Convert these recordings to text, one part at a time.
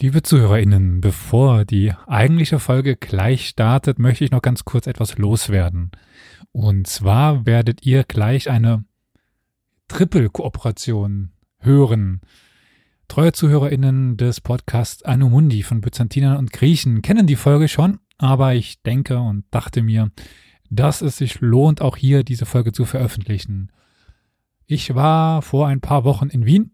Liebe ZuhörerInnen, bevor die eigentliche Folge gleich startet, möchte ich noch ganz kurz etwas loswerden. Und zwar werdet ihr gleich eine Triple-Kooperation hören. Treue ZuhörerInnen des Podcasts Anumundi von Byzantinern und Griechen kennen die Folge schon, aber ich denke und dachte mir, dass es sich lohnt, auch hier diese Folge zu veröffentlichen. Ich war vor ein paar Wochen in Wien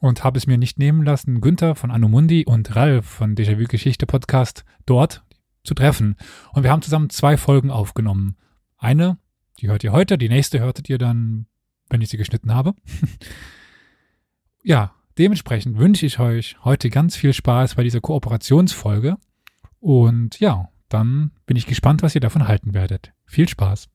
und habe es mir nicht nehmen lassen, Günther von Anumundi und Ralf von Déjà-vu Geschichte Podcast dort zu treffen. Und wir haben zusammen zwei Folgen aufgenommen. Eine, die hört ihr heute, die nächste hörtet ihr dann, wenn ich sie geschnitten habe. ja, dementsprechend wünsche ich euch heute ganz viel Spaß bei dieser Kooperationsfolge. Und ja, dann bin ich gespannt, was ihr davon halten werdet. Viel Spaß!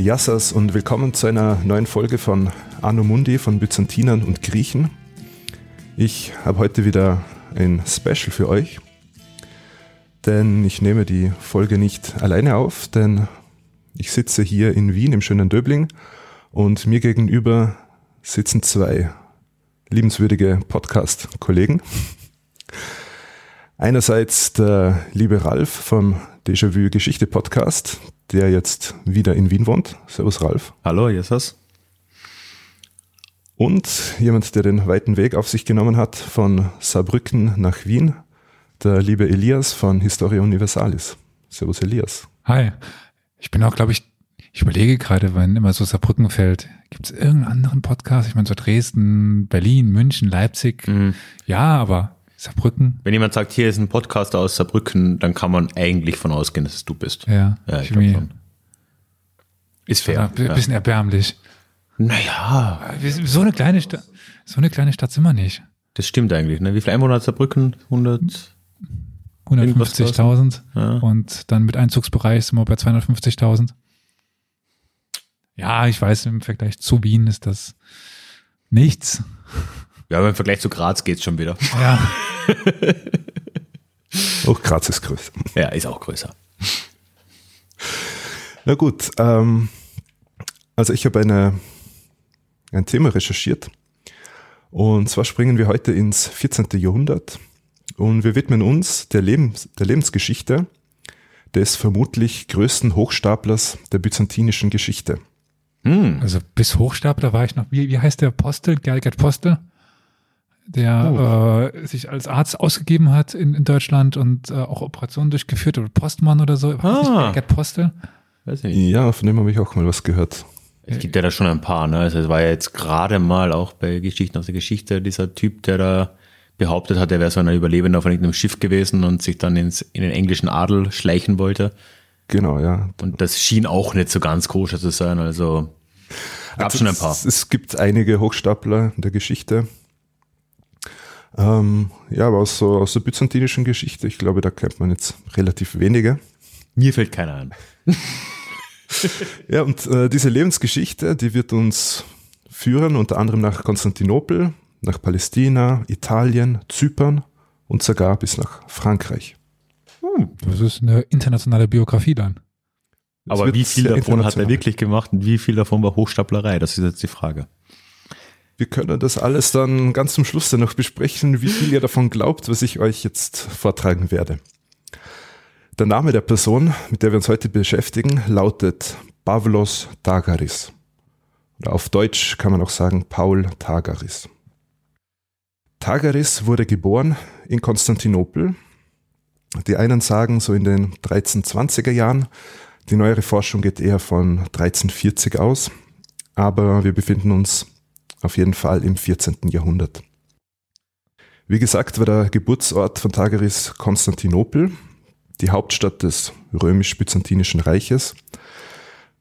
Yassas und willkommen zu einer neuen Folge von Anno Mundi von Byzantinern und Griechen. Ich habe heute wieder ein Special für euch, denn ich nehme die Folge nicht alleine auf, denn ich sitze hier in Wien im schönen Döbling und mir gegenüber sitzen zwei liebenswürdige Podcast-Kollegen. Einerseits der liebe Ralf vom Déjà-vu Geschichte Podcast, der jetzt wieder in Wien wohnt. Servus Ralf. Hallo, Jesus. Und jemand, der den weiten Weg auf sich genommen hat von Saarbrücken nach Wien, der liebe Elias von Historia Universalis. Servus Elias. Hi. Ich bin auch, glaube ich, ich überlege gerade, wenn immer so Saarbrücken fällt, gibt es irgendeinen anderen Podcast? Ich meine, so Dresden, Berlin, München, Leipzig. Mhm. Ja, aber Saarbrücken. Wenn jemand sagt, hier ist ein Podcast aus Saarbrücken, dann kann man eigentlich von ausgehen, dass es du bist. Ja, ja ich glaube schon. Ist fair. Ein bisschen ja. erbärmlich. Naja. So eine kleine Stadt, so eine kleine Stadt sind wir nicht. Das stimmt eigentlich. Ne? Wie viele Einwohner hat Saarbrücken? 100? 150.000. Ja. Und dann mit Einzugsbereich sind wir bei 250.000. Ja, ich weiß, im Vergleich zu Wien ist das nichts. Ja, aber im Vergleich zu Graz geht es schon wieder. Ja. auch Graz ist größer. Ja, ist auch größer. Na gut, ähm, also ich habe eine, ein Thema recherchiert. Und zwar springen wir heute ins 14. Jahrhundert und wir widmen uns der, Lebens, der Lebensgeschichte des vermutlich größten Hochstaplers der byzantinischen Geschichte. Hm. Also bis Hochstapler war ich noch, wie, wie heißt der Postel, Gergert Postel? Der oh. äh, sich als Arzt ausgegeben hat in, in Deutschland und äh, auch Operationen durchgeführt oder Postmann oder so. Ah. Gerd Postel. Weiß nicht. Ja, von dem habe ich auch mal was gehört. Es gibt ja da schon ein paar, ne? Also es war ja jetzt gerade mal auch bei Geschichten aus der Geschichte dieser Typ, der da behauptet hat, er wäre so ein Überlebender auf irgendeinem Schiff gewesen und sich dann ins, in den englischen Adel schleichen wollte. Genau, ja. Und das schien auch nicht so ganz koscher zu sein, also gab also schon ein paar. Es, es gibt einige Hochstapler in der Geschichte. Ähm, ja, aber aus, so, aus der byzantinischen Geschichte, ich glaube, da kennt man jetzt relativ wenige. Mir fällt keiner an. ja, und äh, diese Lebensgeschichte, die wird uns führen, unter anderem nach Konstantinopel, nach Palästina, Italien, Zypern und sogar bis nach Frankreich. Hm, das ist eine internationale Biografie dann. Aber wie viel davon hat er wirklich gemacht und wie viel davon war Hochstaplerei? Das ist jetzt die Frage. Wir können das alles dann ganz zum Schluss dann noch besprechen, wie viel ihr davon glaubt, was ich euch jetzt vortragen werde. Der Name der Person, mit der wir uns heute beschäftigen, lautet Pavlos Tagaris. Oder auf Deutsch kann man auch sagen Paul Tagaris. Tagaris wurde geboren in Konstantinopel. Die einen sagen so in den 1320er Jahren, die neuere Forschung geht eher von 1340 aus, aber wir befinden uns auf jeden Fall im 14. Jahrhundert. Wie gesagt, war der Geburtsort von Tagaris Konstantinopel, die Hauptstadt des römisch-byzantinischen Reiches,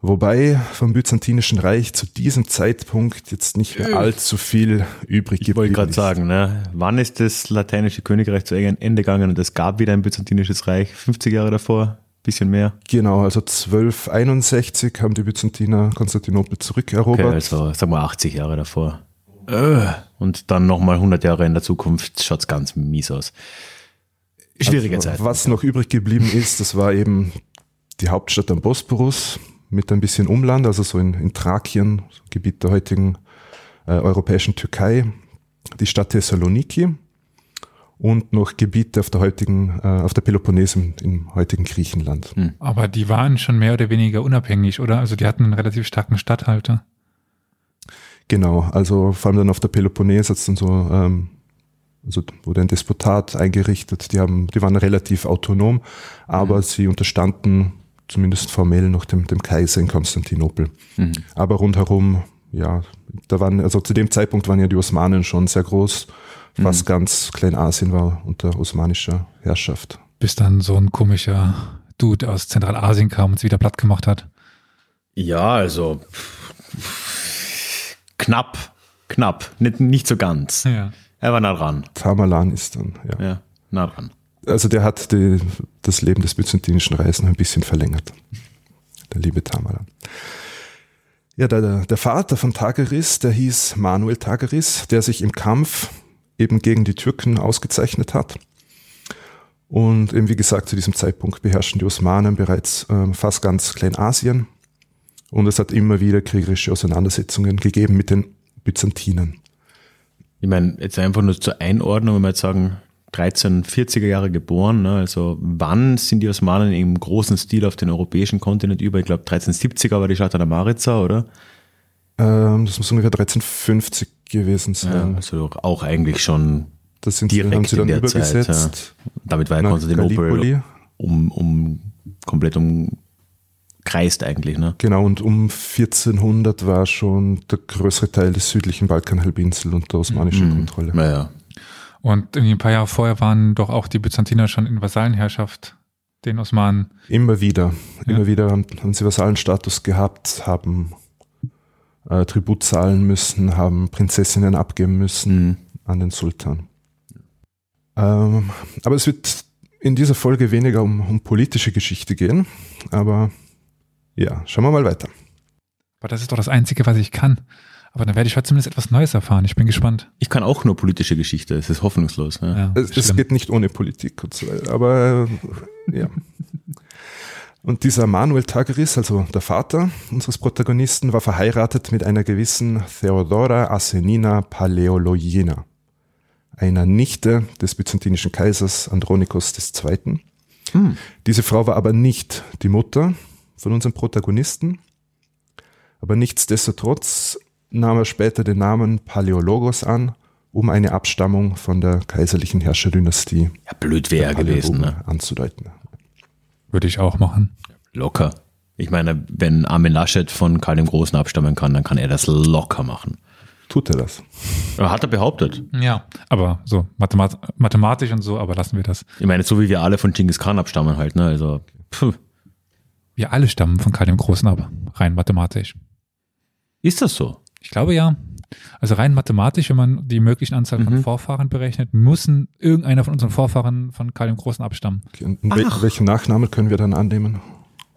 wobei vom byzantinischen Reich zu diesem Zeitpunkt jetzt nicht mehr allzu viel übrig gibt. Ich wollte gerade sagen, ne? wann ist das lateinische Königreich zu Ende gegangen und es gab wieder ein byzantinisches Reich? 50 Jahre davor? Bisschen mehr? Genau, also 1261 haben die Byzantiner Konstantinopel zurückerobert. Okay, also sagen wir 80 Jahre davor. äh, und dann nochmal 100 Jahre in der Zukunft schaut's ganz mies aus. Schwierige also, Zeit. Was noch übrig geblieben ist, das war eben die Hauptstadt am Bosporus mit ein bisschen Umland, also so in, in Thrakien, Gebiet der heutigen äh, europäischen Türkei, die Stadt Thessaloniki und noch Gebiete auf der heutigen, äh, auf der Peloponnes im, im heutigen Griechenland. Hm. Aber die waren schon mehr oder weniger unabhängig, oder? Also die hatten einen relativ starken Statthalter. Genau, also vor allem dann auf der Peloponnes hat es dann so, ähm, also wurde ein Despotat eingerichtet, die haben, die waren relativ autonom, aber Mhm. sie unterstanden zumindest formell noch dem, dem Kaiser in Konstantinopel. Mhm. Aber rundherum, ja, da waren, also zu dem Zeitpunkt waren ja die Osmanen schon sehr groß. Fast ganz Kleinasien war unter osmanischer Herrschaft. Bis dann so ein komischer Dude aus Zentralasien kam und es wieder platt gemacht hat. Ja, also knapp, knapp, nicht, nicht so ganz. Ja. Er war nah dran. Tamerlan ist dann, ja. Ja, nah dran. Also der hat die, das Leben des byzantinischen Reichs noch ein bisschen verlängert. Der liebe Tamerlan. Ja, der, der Vater von Tageris, der hieß Manuel Tageris, der sich im Kampf eben gegen die Türken ausgezeichnet hat. Und eben wie gesagt, zu diesem Zeitpunkt beherrschen die Osmanen bereits ähm, fast ganz Kleinasien. Und es hat immer wieder kriegerische Auseinandersetzungen gegeben mit den Byzantinern. Ich meine, jetzt einfach nur zur Einordnung, wenn wir jetzt sagen, 1340er Jahre geboren, ne? also wann sind die Osmanen im großen Stil auf den europäischen Kontinent über? Ich glaube 1370er war die Schlacht an der Maritza, oder? Ähm, das muss ungefähr 1350 gewesen Ja, sein. also auch eigentlich schon Das sind sie, direkt haben sie in dann der übergesetzt. Zeit. Ja. Damit war ja Gallipoli. um, um komplett umkreist eigentlich, ne? Genau, und um 1400 war schon der größere Teil des südlichen Balkanhalbinsel unter osmanischer Mhm. Kontrolle. Naja. Und irgendwie ein paar Jahre vorher waren doch auch die Byzantiner schon in Vasallenherrschaft den Osmanen. Immer wieder, Ja. immer wieder haben, haben sie Vasallenstatus gehabt, haben äh, Tribut zahlen müssen, haben Prinzessinnen abgeben müssen Mhm. an den Sultan. Ähm, aber es wird in dieser Folge weniger um, um politische Geschichte gehen, aber ja, schauen wir mal weiter. Aber das ist doch das Einzige, was ich kann. Aber dann werde ich heute zumindest etwas Neues erfahren. Ich bin gespannt. Ich kann auch nur politische Geschichte, es ist hoffnungslos. Ne? Ja, Es, es geht nicht ohne Politik und so weiter, aber äh, ja. Und dieser Manuel Tageris, also der Vater unseres Protagonisten, war verheiratet mit einer gewissen Theodora Asenina Paleologiena, einer Nichte des byzantinischen Kaisers Andronikos II. Hm. Diese Frau war aber nicht die Mutter von unserem Protagonisten, aber nichtsdestotrotz nahm er später den Namen Paläologos an, um eine Abstammung von der kaiserlichen Herrscherdynastie Ja, blöd wäre gewesen, ne? anzudeuten. Würde ich auch machen. Locker. Ich meine, wenn Armin Laschet von Karl dem Großen abstammen kann, dann kann er das locker machen. Tut er das? Hat er behauptet. Ja. Aber so mathemat mathematisch und so, aber lassen wir das. Ich meine, so wie wir alle von Genghis Khan abstammen halt, ne? Also, puh. Wir alle stammen von Karl dem Großen ab. Rein mathematisch. Ist das so? Ich glaube ja. Also rein mathematisch, wenn man die möglichen Anzahl von Mhm. Vorfahren berechnet, müssen irgendeiner von unseren Vorfahren von Karl dem Großen abstammen. Okay, und wel welchen Nachnamen können wir dann annehmen?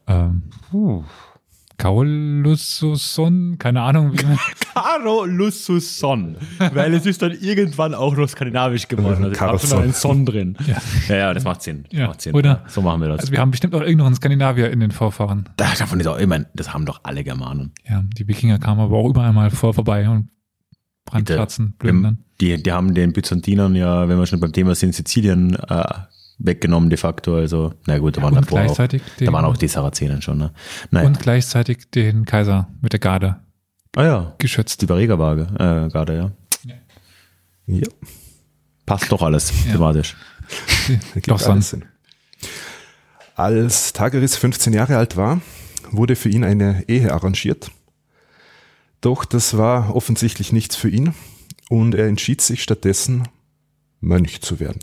Ähm, Kaulusson, keine Ahnung, wie man. Weil es ist dann irgendwann auch noch skandinavisch geworden. Also Carlsson. da noch ein Son drin. Ja. Ja, ja, das macht Sinn. Das Ja, macht Sinn. oder? So machen wir das. Also wir haben bestimmt auch irgendeinen Skandinavier in den Vorfahren. Da- davon ist auch, ich meine, das haben doch alle Germanen. Ja, die Wikinger kamen aber auch überall mal vor vorbei und Brandkratzen, plündern. Die, die haben den Byzantinern ja, wenn wir schon beim Thema sind, Sizilien äh, weggenommen de facto. Also, na gut, da waren und davor auch, gleichzeitig da waren auch die Sarazenen schon. Ne? Naja. und gleichzeitig den Kaiser mit der Garde ah ja, geschützt. die Barriga-Waage, äh, gerade, ja. Ja, Passt doch alles Ja. thematisch. Doch alles sonst. Sinn. Als Tageris 15 Jahre alt war, wurde für ihn eine Ehe arrangiert. Doch das war offensichtlich nichts für ihn und er entschied sich stattdessen, Mönch zu werden.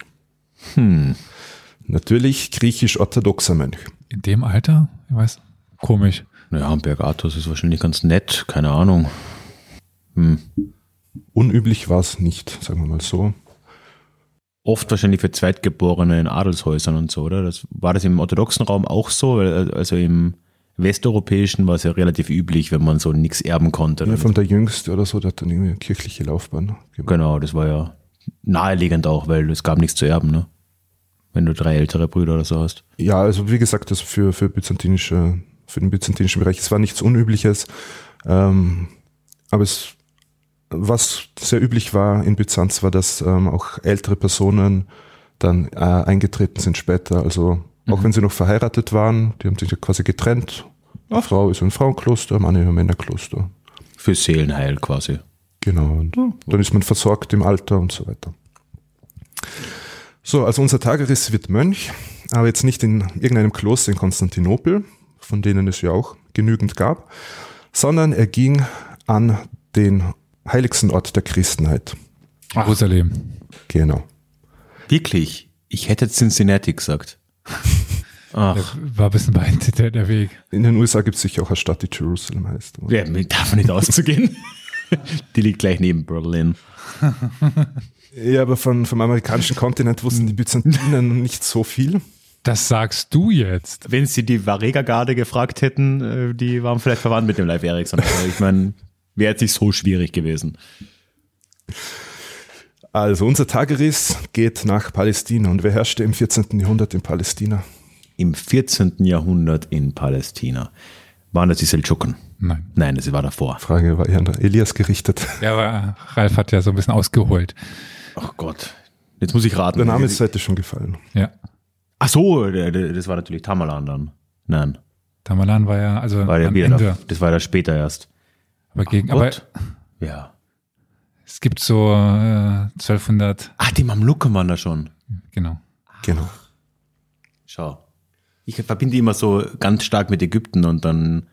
Hm. Natürlich griechisch-orthodoxer Mönch. In dem Alter? Ich weiß. Komisch. Naja, Berg Athos ist wahrscheinlich ganz nett, keine Ahnung. Hm. Unüblich war es nicht, sagen wir mal so. Oft wahrscheinlich für Zweitgeborene in Adelshäusern und so, oder? Das, war das im orthodoxen Raum auch so? Also im, westeuropäischen war es ja relativ üblich, wenn man so nichts erben konnte. Ja, von der Jüngste oder so, der hat dann irgendwie eine kirchliche Laufbahn. Genau, das war ja naheliegend auch, weil es gab nichts zu erben, ne? Wenn du drei ältere Brüder oder so hast. Ja, also wie gesagt, das für, für byzantinische, für den byzantinischen Bereich, es war nichts Unübliches. Ähm, aber es, was sehr üblich war in Byzanz, war, dass ähm, auch ältere Personen dann äh, eingetreten sind später. Also auch Mhm. wenn sie noch verheiratet waren, die haben sich ja quasi getrennt. Die Frau ist im Frauenkloster, Mann im Männerkloster. Für Seelenheil quasi. Genau. Und dann ist man versorgt im Alter und so weiter. So, also unser Tageriss wird Mönch, aber jetzt nicht in irgendeinem Kloster in Konstantinopel, von denen es ja auch genügend gab, sondern er ging an den heiligsten Ort der Christenheit. Jerusalem. Genau. Wirklich? Ich hätte Cincinnati gesagt. Ach, war ein bisschen weit der, der Weg. In den USA gibt es sicher auch eine Stadt, die Jerusalem heißt. ja, mir darf nicht auszugehen. Die liegt gleich neben Berlin. Ja, aber von, vom amerikanischen Kontinent wussten die Byzantiner nicht so viel. Das sagst du jetzt. Wenn sie die Varega-Garde gefragt hätten, äh, die waren vielleicht verwandt mit dem Live Ericsson. Also ich meine, wäre jetzt nicht so schwierig gewesen. Also unser Tageriss geht nach Palästina. Und wer herrschte im 14. Jahrhundert in Palästina? Im 14. Jahrhundert in Palästina waren das die Seldschuken. Nein. Nein, das war davor. Frage war eher an Elias gerichtet. Ja, aber Ralf hat ja so ein bisschen ausgeholt. Ach Gott. Jetzt muss ich raten. Der Name ist heute schon gefallen. Ja. Ach so, das war natürlich Tamerlan dann. Nein, Tamalan war ja, also war ja am Ende. da, das war ja später erst. Aber, gegen, aber Gott. Ja. es gibt so äh, 1200, Ach, die Mamluken waren da schon. genau. Genau. Schau. Ich verbinde die immer so ganz stark mit Ägypten und dann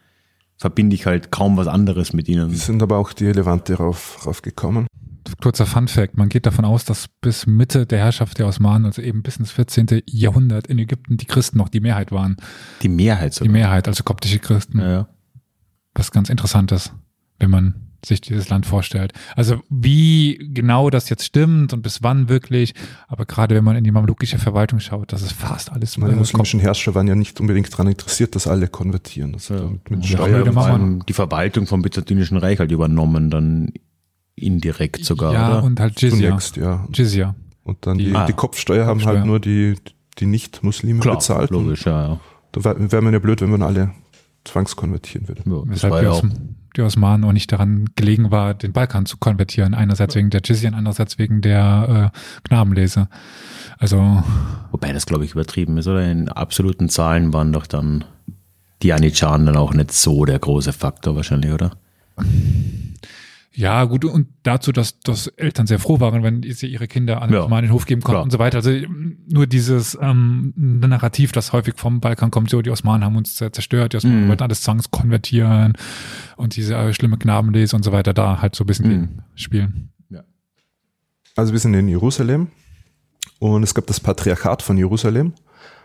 verbinde ich halt kaum was anderes mit ihnen. Die sind aber auch die Levante rauf, raufgekommen. Kurzer Fun Fact, man geht davon aus, dass bis Mitte der Herrschaft der Osmanen, also eben bis ins 14. Jahrhundert in Ägypten die Christen noch die Mehrheit waren. Die Mehrheit Die sogar. Mehrheit, also koptische Christen. Ja, ja. Was ganz interessant ist, wenn man sich dieses Land vorstellt. Also wie genau das jetzt stimmt und bis wann wirklich, aber gerade wenn man in die mamlukische Verwaltung schaut, das ist fast alles Meine äh, muslimischen Herrscher waren ja nicht unbedingt daran interessiert, dass alle konvertieren. Das Ja. mit, mit Ja, Steuer wieder vor machen. allem die Verwaltung vom Byzantinischen Reich halt übernommen, dann indirekt sogar, ja, oder? und halt Jizya. zunächst, ja. Jizya. Und dann die, Ah. die Kopfsteuer haben Kopfsteuer. halt nur die, die Nicht-Muslime bezahlt. Logisch, ja, ja. Da wäre wär man ja blöd, wenn man alle zwangskonvertieren würde. ja das Weshalb war die, ja auch, die Osmanen auch nicht daran gelegen war, den Balkan zu konvertieren. Einerseits wegen der Jizya, und andererseits wegen der äh, Knabenlese. Also wobei das glaube ich übertrieben ist, oder? In absoluten Zahlen waren doch dann die Janitscharen dann auch nicht so der große Faktor wahrscheinlich, oder? Ja, gut, und dazu, dass, dass Eltern sehr froh waren, wenn sie ihre Kinder an den Ja, in den Hof geben konnten klar. und so weiter. Also nur dieses ähm, Narrativ, das häufig vom Balkan kommt, so die Osmanen haben uns zer- zerstört, die Osmanen Mhm. wollten alles zwangskonvertieren und diese äh, schlimme Knabenlese und so weiter, da halt so ein bisschen Mhm. spielen. Also wir sind in Jerusalem und es gab das Patriarchat von Jerusalem,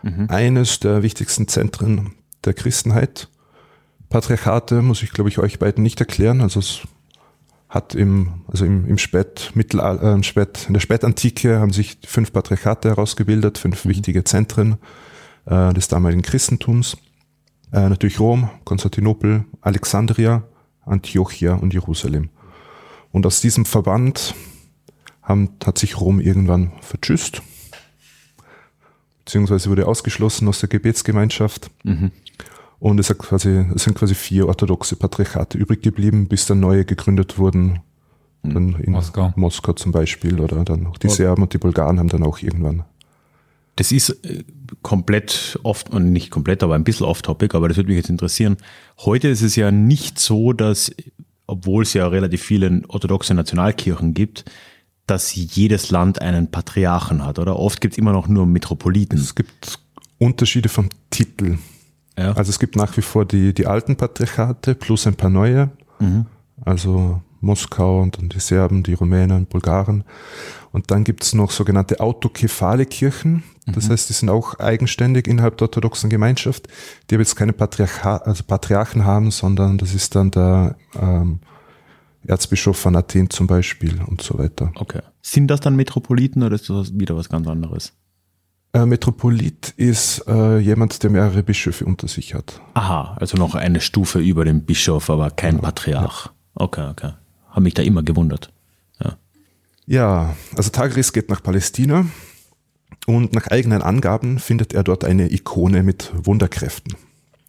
Mhm. eines der wichtigsten Zentren der Christenheit. Patriarchate muss ich, glaube ich, euch beiden nicht erklären. Also es hat im, also im, im Spätmittelalter, äh, im Spät, in der Spätantike haben sich fünf Patriarchate herausgebildet, fünf wichtige Zentren äh, des damaligen Christentums. Äh, natürlich Rom, Konstantinopel, Alexandria, Antiochia und Jerusalem. Und aus diesem Verband haben, hat sich Rom irgendwann vertschüsst, beziehungsweise wurde ausgeschlossen aus der Gebetsgemeinschaft. Mhm. Und es, quasi, es sind quasi vier orthodoxe Patriarchate übrig geblieben, bis dann neue gegründet wurden. Dann in Moskau. Moskau zum Beispiel oder dann auch die Serben und die Bulgaren haben dann auch irgendwann. Das ist äh, komplett oft, und nicht komplett, aber ein bisschen off-topic, aber das würde mich jetzt interessieren. Heute ist es ja nicht so, dass, obwohl es ja relativ viele orthodoxe Nationalkirchen gibt, dass jedes Land einen Patriarchen hat, oder? Oft gibt es immer noch nur Metropoliten. Es gibt Unterschiede vom Titel. Ja. Also es gibt nach wie vor die, die alten Patriarchate plus ein paar neue. Also Moskau und dann die Serben, die Rumänen, Bulgaren. Und dann gibt es noch sogenannte autokephale Kirchen. Das heißt, die sind auch eigenständig innerhalb der orthodoxen Gemeinschaft, die aber jetzt keine Patriarcha also Patriarchen haben, sondern das ist dann der ähm, Erzbischof von Athen zum Beispiel und so weiter. Okay. Sind das dann Metropoliten oder ist das wieder was ganz anderes? Äh, Metropolit ist äh, jemand, der mehrere Bischöfe unter sich hat. Aha, also noch eine Stufe über dem Bischof, aber kein Patriarch. Okay, okay. Habe mich da immer gewundert. Ja. Ja, also Tagris geht nach Palästina und nach eigenen Angaben findet er dort eine Ikone mit Wunderkräften.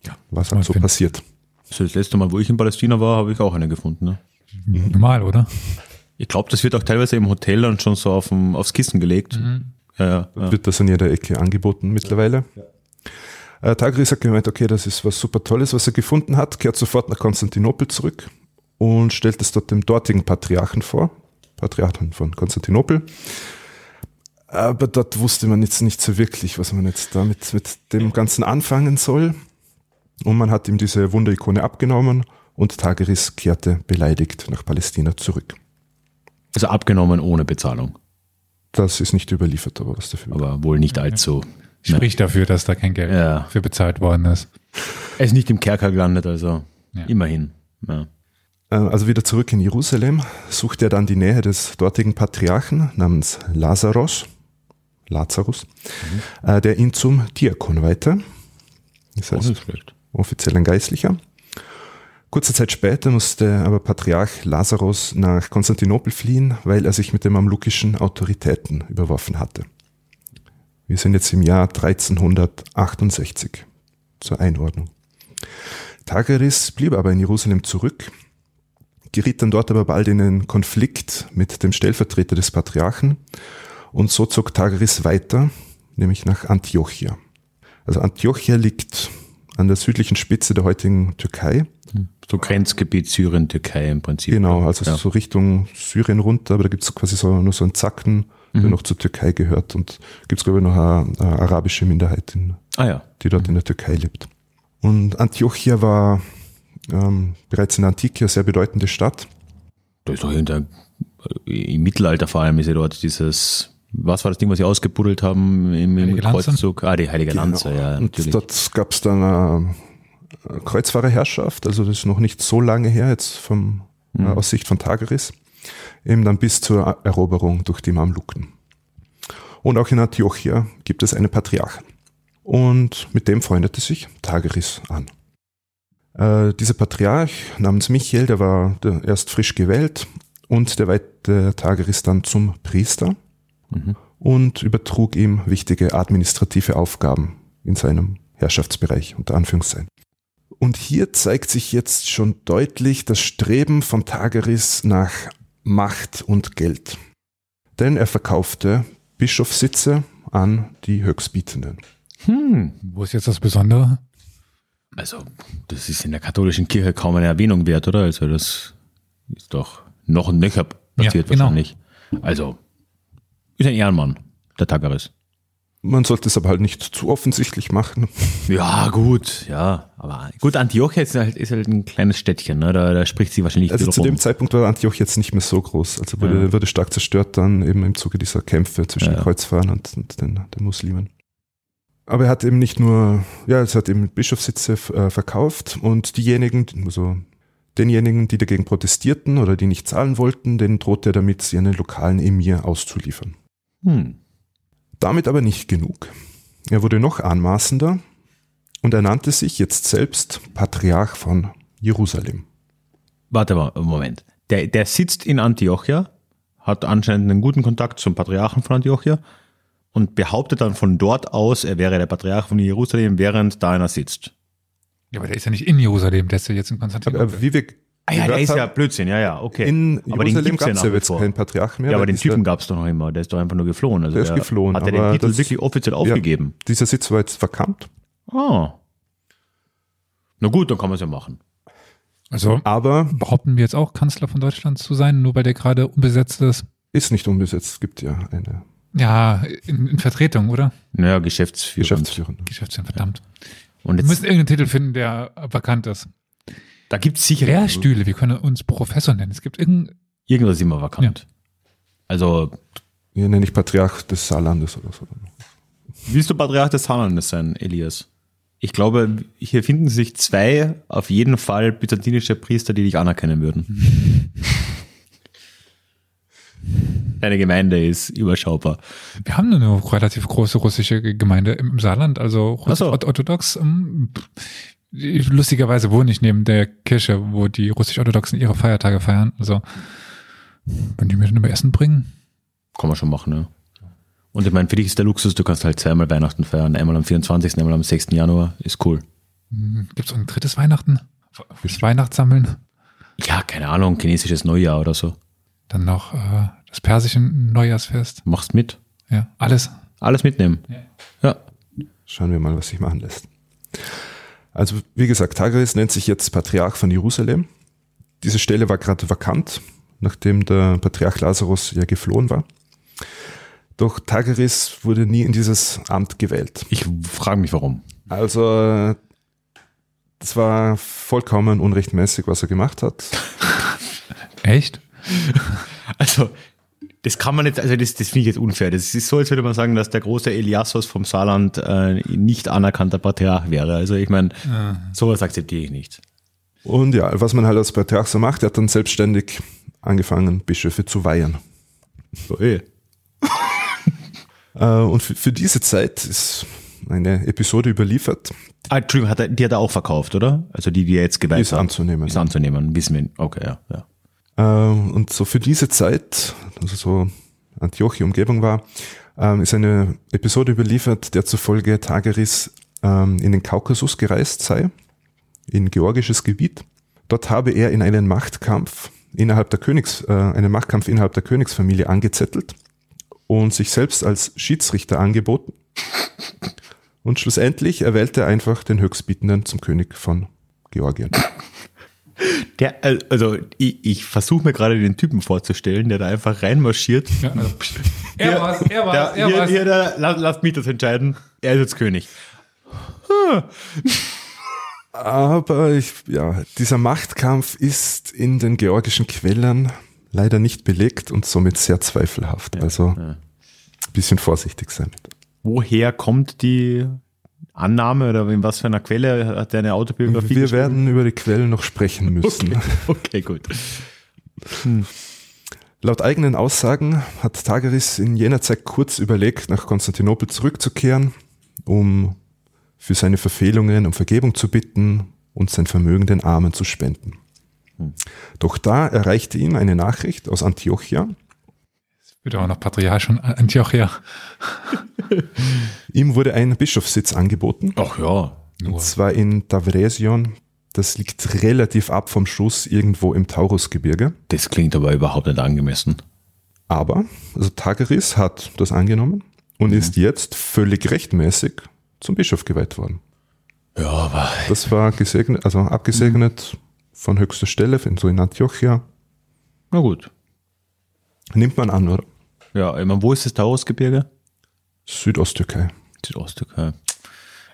Ja, Was halt so passiert. Also das letzte Mal, wo ich in Palästina war, habe ich auch eine gefunden. Ne? Normal, oder? Ich glaube, das wird auch teilweise im Hotel dann schon so auf dem, aufs Kissen gelegt. Ja, ja, ja. Wird das an jeder Ecke angeboten mittlerweile. Äh, Tagris hat gemeint, okay, das ist was super Tolles, was er gefunden hat, kehrt sofort nach Konstantinopel zurück und stellt es dort dem dortigen Patriarchen vor, Patriarchen von Konstantinopel. Aber dort wusste man jetzt nicht so wirklich, was man jetzt damit mit dem Ganzen anfangen soll. Und man hat ihm diese Wunderikone abgenommen und Tageris kehrte beleidigt nach Palästina zurück. Also abgenommen ohne Bezahlung, Das ist nicht überliefert, aber was dafür. aber wohl nicht allzu. Spricht dafür, dass da kein Geld Ja. für bezahlt worden ist. Er ist nicht im Kerker gelandet, also Ja. immerhin. Ja. Äh, Also wieder zurück in Jerusalem sucht er dann die Nähe des dortigen Patriarchen namens Lazarus, Lazarus, äh, der ihn zum Diakon weihte. Das Oh, heißt, offiziell ein Geistlicher. Kurze Zeit später musste aber Patriarch Lazarus nach Konstantinopel fliehen, weil er sich mit den mamlukischen Autoritäten überworfen hatte. Wir sind jetzt im Jahr 1368 zur Einordnung. Tageris blieb aber in Jerusalem zurück, geriet dann dort aber bald in einen Konflikt mit dem Stellvertreter des Patriarchen und so zog Tageris weiter, nämlich nach Antiochia. Also Antiochia liegt an der südlichen Spitze der heutigen Türkei. So Grenzgebiet Syrien, Türkei im Prinzip. Genau, also ja. so Richtung Syrien runter, aber da gibt es quasi so, nur so einen Zacken, Mhm. der noch zur Türkei gehört. Und gibt es, glaube ich, noch eine, eine arabische Minderheit, in, Ah ja. die dort in der Türkei lebt. Und Antiochia war ähm, bereits in der Antike eine sehr bedeutende Stadt. Da ist doch hinter, im Mittelalter vor allem ist ja dort dieses, was war das Ding, was sie ausgebuddelt haben im, im? Kreuzzug? Ah, die Heilige Lanze, ja, und natürlich. dort gab es dann eine, eine Kreuzfahrerherrschaft, also das ist noch nicht so lange her, jetzt vom, Mhm. äh, aus Sicht von Tageris, eben dann bis zur Eroberung durch die Mamluken. Und auch in Antiochia gibt es einen Patriarchen. Und mit dem freundete sich Tageris an. Äh, dieser Patriarch namens Michael, der war der erst frisch gewählt und der weihte Tageris dann zum Priester Mhm. und übertrug ihm wichtige administrative Aufgaben in seinem Herrschaftsbereich, unter Anführungszeichen. Und hier zeigt sich jetzt schon deutlich das Streben von Tageris nach Macht und Geld. Denn er verkaufte Bischofssitze an die Höchstbietenden. Hm. Wo ist jetzt das Besondere? Also, das ist in der katholischen Kirche kaum eine Erwähnung wert, oder? Also, das ist doch noch und nöcher passiert Ja, genau. wahrscheinlich. Also, ist ein Ehrenmann, der Tagaris. Man sollte es aber halt nicht zu offensichtlich machen. Ja, gut, ja. Aber gut, Antiochia ist halt, ist halt ein kleines Städtchen, ne? Da, da spricht sie wahrscheinlich Also zu rum. dem Zeitpunkt war Antioch jetzt nicht mehr so groß. Also wurde, wurde stark zerstört dann eben im Zuge dieser Kämpfe zwischen Ja, den ja. Kreuzfahrern und, und den, den Muslimen. Aber er hat eben nicht nur, ja, es hat eben Bischofssitze äh, verkauft und diejenigen, also denjenigen, die dagegen protestierten oder die nicht zahlen wollten, denen drohte er damit, sie einen lokalen Emir auszuliefern. Hm. Damit aber nicht genug. Er wurde noch anmaßender und er nannte sich jetzt selbst Patriarch von Jerusalem. Warte mal, Moment. Der, der sitzt in Antiochia, hat anscheinend einen guten Kontakt zum Patriarchen von Antiochia und behauptet dann von dort aus, er wäre der Patriarch von Jerusalem, während da einer sitzt. Ja, aber der ist ja nicht in Jerusalem, der ist ja jetzt in Aber Konstantinopel. wie wir Ah ja, der ist ja Blödsinn, ja, ja, okay. In aber den Jerusalem gibt's gab es ja jetzt keinen Patriarch mehr. Ja, aber den Typen gab es doch noch immer, der ist doch einfach nur geflohen. Also Der ist geflohen, Hat er den Titel wirklich offiziell aufgegeben? Dieser Sitz war jetzt vakant, Ah. Na gut, dann kann man es ja machen. Also aber behaupten wir jetzt auch, Kanzler von Deutschland zu sein, nur weil der gerade unbesetzt ist. ist nicht unbesetzt. Es gibt ja eine Ja, in, in Vertretung, oder? Naja, Geschäftsführer. Geschäftsführerin. Geschäftsführer, verdammt. Und Wir jetzt, müssen irgendeinen Titel finden, der vakant ist. Da gibt es sicher Lehrstühle, wir können uns Professor nennen. Es gibt irgendein, irgendwas immer vakant. Also, Hier nenne ich Patriarch des Saarlandes oder so. willst du Patriarch des Saarlandes sein, Elias? Ich glaube, hier finden sich zwei auf jeden Fall byzantinische Priester, die dich anerkennen würden. Deine Gemeinde ist überschaubar. Wir haben eine relativ große russische Gemeinde im Saarland, also so. orthodox. Lustigerweise wohne ich neben der Kirche, wo die russisch-orthodoxen ihre Feiertage feiern. Also, wenn die mir dann über Essen bringen. Kann man schon machen, ja. Und ich meine, für dich ist der Luxus, du kannst halt zweimal Weihnachten feiern. Einmal am 24., einmal am 6. Januar. Ist cool. Gibt es ein drittes Weihnachten? Fürs Weihnachtssammeln? Ja, keine Ahnung, chinesisches Neujahr oder so. Dann noch äh, das persische Neujahrsfest. Machst mit. Ja, alles. Alles mitnehmen. Ja. Schauen wir mal, was sich machen lässt. Also, wie gesagt, Tagris nennt sich jetzt Patriarch von Jerusalem. Diese Stelle war gerade vakant, nachdem der Patriarch Lazarus ja geflohen war. Doch Tageris wurde nie in dieses Amt gewählt. Ich frage mich warum. Also, das war vollkommen unrechtmäßig, was er gemacht hat. Echt? Also, das kann man jetzt, also das, das finde ich jetzt unfair. Das ist so, als würde man sagen, dass der große Eliassos vom Saarland äh, nicht anerkannter Patriarch wäre. Also ich meine, sowas akzeptiere ich nicht. Und ja, was man halt als Patriarch so macht, er hat dann selbstständig angefangen, Bischöfe zu weihen. So, eh. Äh, Und für, für diese Zeit ist eine Episode überliefert, Ah, Entschuldigung, hat er, die hat er auch verkauft, oder? Also die, die er jetzt geweiht Ist hat. anzunehmen, Ist ja. anzunehmen, wissen wir. Okay, ja, ja. Ähm, und so für diese Zeit, also so Antiochia Umgebung war, ähm, ist eine Episode überliefert, der zufolge Tageris ähm, in den Kaukasus gereist sei, in georgisches Gebiet. Dort habe er in einen Machtkampf innerhalb der Königs, äh, einen Machtkampf innerhalb der Königsfamilie angezettelt und sich selbst als Schiedsrichter angeboten. Und schlussendlich erwählte er einfach den Höchstbietenden zum König von Georgien. Der, äh, also ich, ich versuche mir gerade den Typen vorzustellen, der da einfach reinmarschiert. Ja, also, er war's, er war's, Der, er hier, war's. hier, der, lasst, lasst mich das entscheiden. Er ist jetzt König. Aber ich, ja, dieser Machtkampf ist in den georgischen Quellen leider nicht belegt und somit sehr zweifelhaft. also ein bisschen vorsichtig sein. Woher kommt die Annahme oder in was für einer Quelle hat der eine Autobiografie Wir geschrieben? werden über die Quellen noch sprechen müssen. Okay, gut. Laut eigenen Aussagen hat Tageris in jener Zeit kurz überlegt, nach Konstantinopel zurückzukehren, um für seine Verfehlungen um Vergebung zu bitten und sein Vermögen den Armen zu spenden. Doch da erreichte ihn eine Nachricht aus Antiochia. Wird auch noch Patriarch von Antiochia. Ihm wurde ein Bischofssitz angeboten, Ach ja. und zwar in Davresion. Das liegt relativ ab vom Schuss irgendwo im Taurusgebirge. Das klingt aber überhaupt nicht angemessen. Aber also Tageris hat das angenommen und ist jetzt völlig rechtmäßig zum Bischof geweiht worden. Ja, aber Das war gesegnet, also abgesegnet von höchster Stelle, so in Antiochia. na gut. Nimmt man an, oder? Ja, ich meine, wo ist das Taurusgebirge? Südosttürkei. Südosttürkei.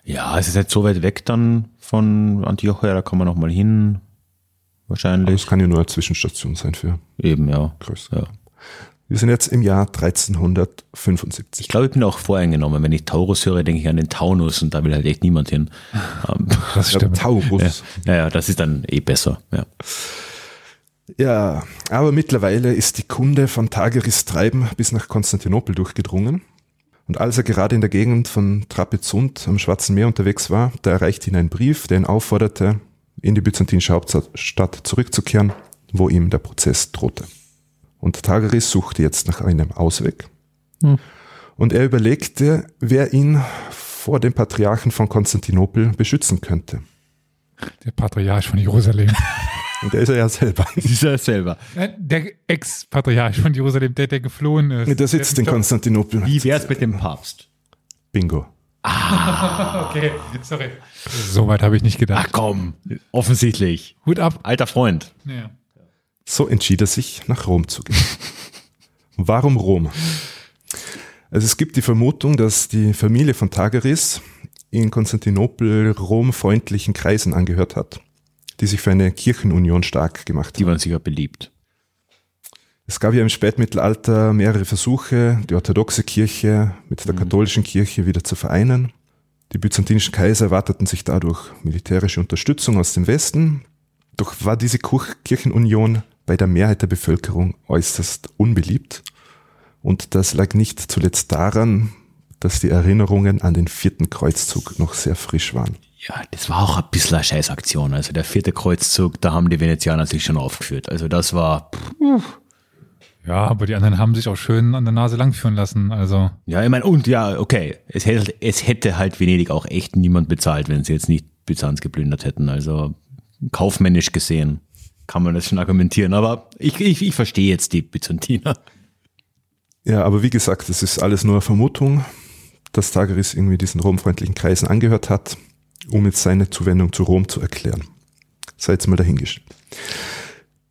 Ja, es ist nicht so weit weg dann von Antiochia, da kann man noch mal hin. Aber Wahrscheinlich. es kann ja nur eine Zwischenstation sein für Eben, ja. ja. Wir sind jetzt im Jahr 1375. Ich glaube, ich bin auch voreingenommen. Wenn ich Taurus höre, denke ich an den Taunus und da will halt echt niemand hin. Ähm, Das stimmt. Taurus. naja, das ist dann eh besser. Ja. Ja, aber mittlerweile ist die Kunde von Tageris Treiben bis nach Konstantinopel durchgedrungen. Und als er gerade in der Gegend von Trapezunt am Schwarzen Meer unterwegs war, da erreichte ihn ein Brief, der ihn aufforderte, in die byzantinische Hauptstadt zurückzukehren, wo ihm der Prozess drohte. Und Tageris suchte jetzt nach einem Ausweg. Und er überlegte, wer ihn vor dem Patriarchen von Konstantinopel beschützen könnte. Der Patriarch von Jerusalem. Und der ist er ja selber. Ist er selber. Der Ex-Patriarch von Jerusalem, der, der geflohen ist. Der sitzt in Konstantinopel. Wie wär's mit dem Papst? Bingo. Okay, sorry. So weit habe ich nicht Ach gedacht. komm, offensichtlich. Hut ab. Alter Freund. Ja. So entschied er sich, nach Rom zu gehen. Warum Rom? Also es gibt die Vermutung, dass die Familie von Tageris in Konstantinopel Rom-freundlichen Kreisen angehört hat, die sich für eine Kirchenunion stark gemacht Die haben. waren sicher beliebt. Es gab ja im Spätmittelalter mehrere Versuche, die orthodoxe Kirche mit der katholischen Kirche wieder zu vereinen. Die byzantinischen Kaiser erwarteten sich dadurch militärische Unterstützung aus dem Westen. Doch war diese Kirchenunion bei der Mehrheit der Bevölkerung äußerst unbeliebt. Und das lag nicht zuletzt daran, dass die Erinnerungen an den vierten Kreuzzug noch sehr frisch waren. Ja, das war auch ein bisschen eine Scheißaktion. Also der vierte Kreuzzug, da haben die Venezianer sich schon aufgeführt. Also das war. Pff. Ja, aber die anderen haben sich auch schön an der Nase langführen lassen. Also. Ja, ich meine, und ja, okay. Es hätte, es hätte halt Venedig auch echt niemand bezahlt, wenn sie jetzt nicht Byzanz geplündert hätten. Also kaufmännisch gesehen kann man das schon argumentieren. Aber ich, ich, ich verstehe jetzt die Byzantiner. Ja, aber wie gesagt, das ist alles nur Vermutung, dass Tageris irgendwie diesen romfreundlichen Kreisen angehört hat, um jetzt seine Zuwendung zu Rom zu erklären. Sei jetzt mal dahingestellt.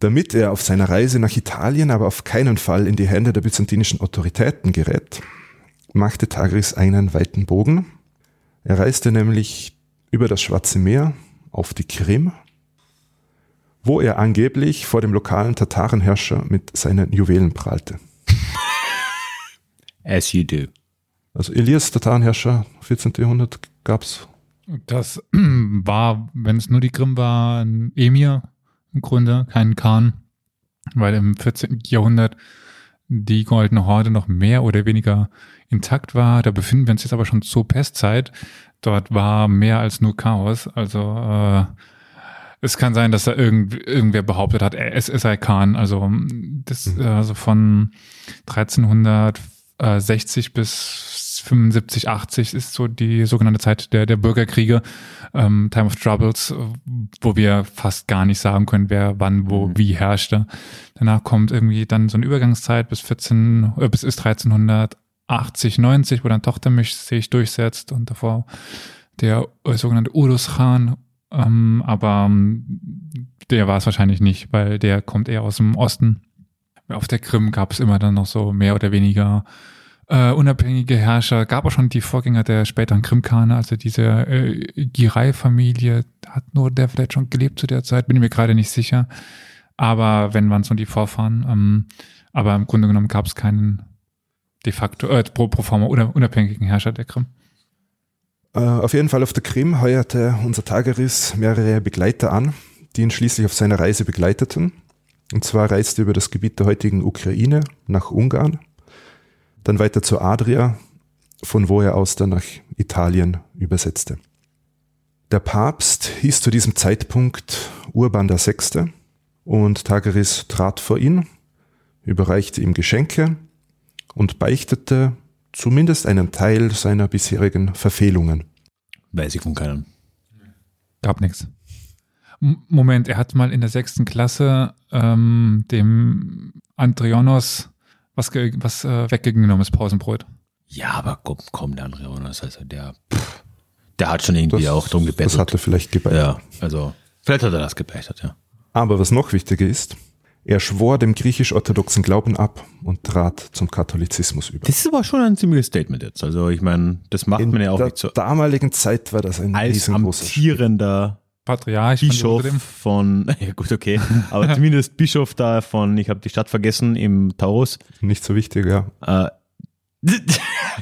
Damit er auf seiner Reise nach Italien aber auf keinen Fall in die Hände der byzantinischen Autoritäten gerät, machte Tagris einen weiten Bogen. Er reiste nämlich über das Schwarze Meer auf die Krim, wo er angeblich vor dem lokalen Tatarenherrscher mit seinen Juwelen prahlte. As you do. Also Elias, Tatarenherrscher, 14. Jahrhundert, gab's. Das war, wenn es nur die Krim war, ein Emir im Grunde, kein Khan, weil im 14. Jahrhundert die Goldene Horde noch mehr oder weniger intakt war. Da befinden wir uns jetzt aber schon zur Pestzeit. Dort war mehr als nur Chaos. Also äh, es kann sein, dass da irgend, irgendwer behauptet hat, es sei Khan. Also das mhm. also von 1360 bis 75, 80 ist so die sogenannte Zeit der, der Bürgerkriege, ähm, Time of Troubles, wo wir fast gar nicht sagen können, wer wann wo mhm. wie herrschte. Danach kommt irgendwie dann so eine Übergangszeit bis 14, äh, bis ist 1380, 90, wo dann Tochtermisch sich durchsetzt und davor der äh, sogenannte Urus Khan ähm, aber ähm, der war es wahrscheinlich nicht, weil der kommt eher aus dem Osten. Auf der Krim gab es immer dann noch so mehr oder weniger äh, unabhängige Herrscher. Gab auch schon die Vorgänger der späteren Krimkane, also diese äh, Girai-Familie. Hat nur der vielleicht schon gelebt zu der Zeit, bin ich mir gerade nicht sicher. Aber wenn waren es nur die Vorfahren. Ähm, aber im Grunde genommen gab es keinen de facto, äh, pro, pro forma unabhängigen Herrscher der Krim. Äh, auf jeden Fall auf der Krim heuerte unser Tageris mehrere Begleiter an, die ihn schließlich auf seiner Reise begleiteten. Und zwar reiste er über das Gebiet der heutigen Ukraine nach Ungarn, dann weiter zur Adria, von wo er aus dann nach Italien übersetzte. Der Papst hieß zu diesem Zeitpunkt Urban VI. und Tageris trat vor ihn, überreichte ihm Geschenke und beichtete zumindest einen Teil seiner bisherigen Verfehlungen. Weiß ich von keinem. Gab nichts. Moment, er hat mal in der sechsten Klasse ähm, dem Andrionos was, was äh, weggenommen ist, Pausenbrot. Ja, aber komm, komm der Andrionos, also der, pff, der hat schon irgendwie das, auch drum gebettelt. Das hat er vielleicht gebeichtet. Ja, also vielleicht hat er das gebeichtet, ja. Aber was noch wichtiger ist, er schwor dem griechisch-orthodoxen Glauben ab und trat zum Katholizismus über. Das ist aber schon ein ziemliches Statement jetzt. Also ich meine, das macht In man ja auch nicht so. In der damaligen Zeit war das ein als amtierender Patriarch Bischof von, ja gut, okay, aber zumindest Bischof da von, ich habe die Stadt vergessen, im Taurus. Nicht so wichtig, ja. Äh,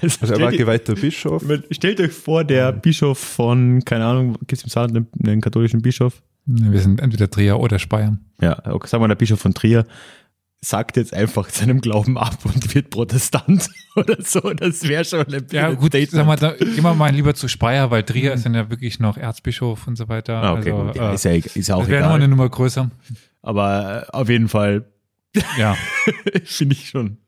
also er war geweihter Bischof. Stellt euch vor, der Bischof von, keine Ahnung, gibt es im Saal einen, einen katholischen Bischof? Wir sind entweder Trier oder Speyer. Ja, okay, sagen wir, der Bischof von Trier sagt jetzt einfach seinem Glauben ab und wird Protestant oder so. Das wäre schon ein Ja, gut, sag mal, da, gehen wir mal lieber zu Speyer, weil Trier ist dann ja wirklich noch Erzbischof und so weiter. Ah, okay, also, gut, ja, ist ja, ist ja auch das wäre nochmal eine Nummer größer. Aber äh, auf jeden Fall, ja, finde ich schon.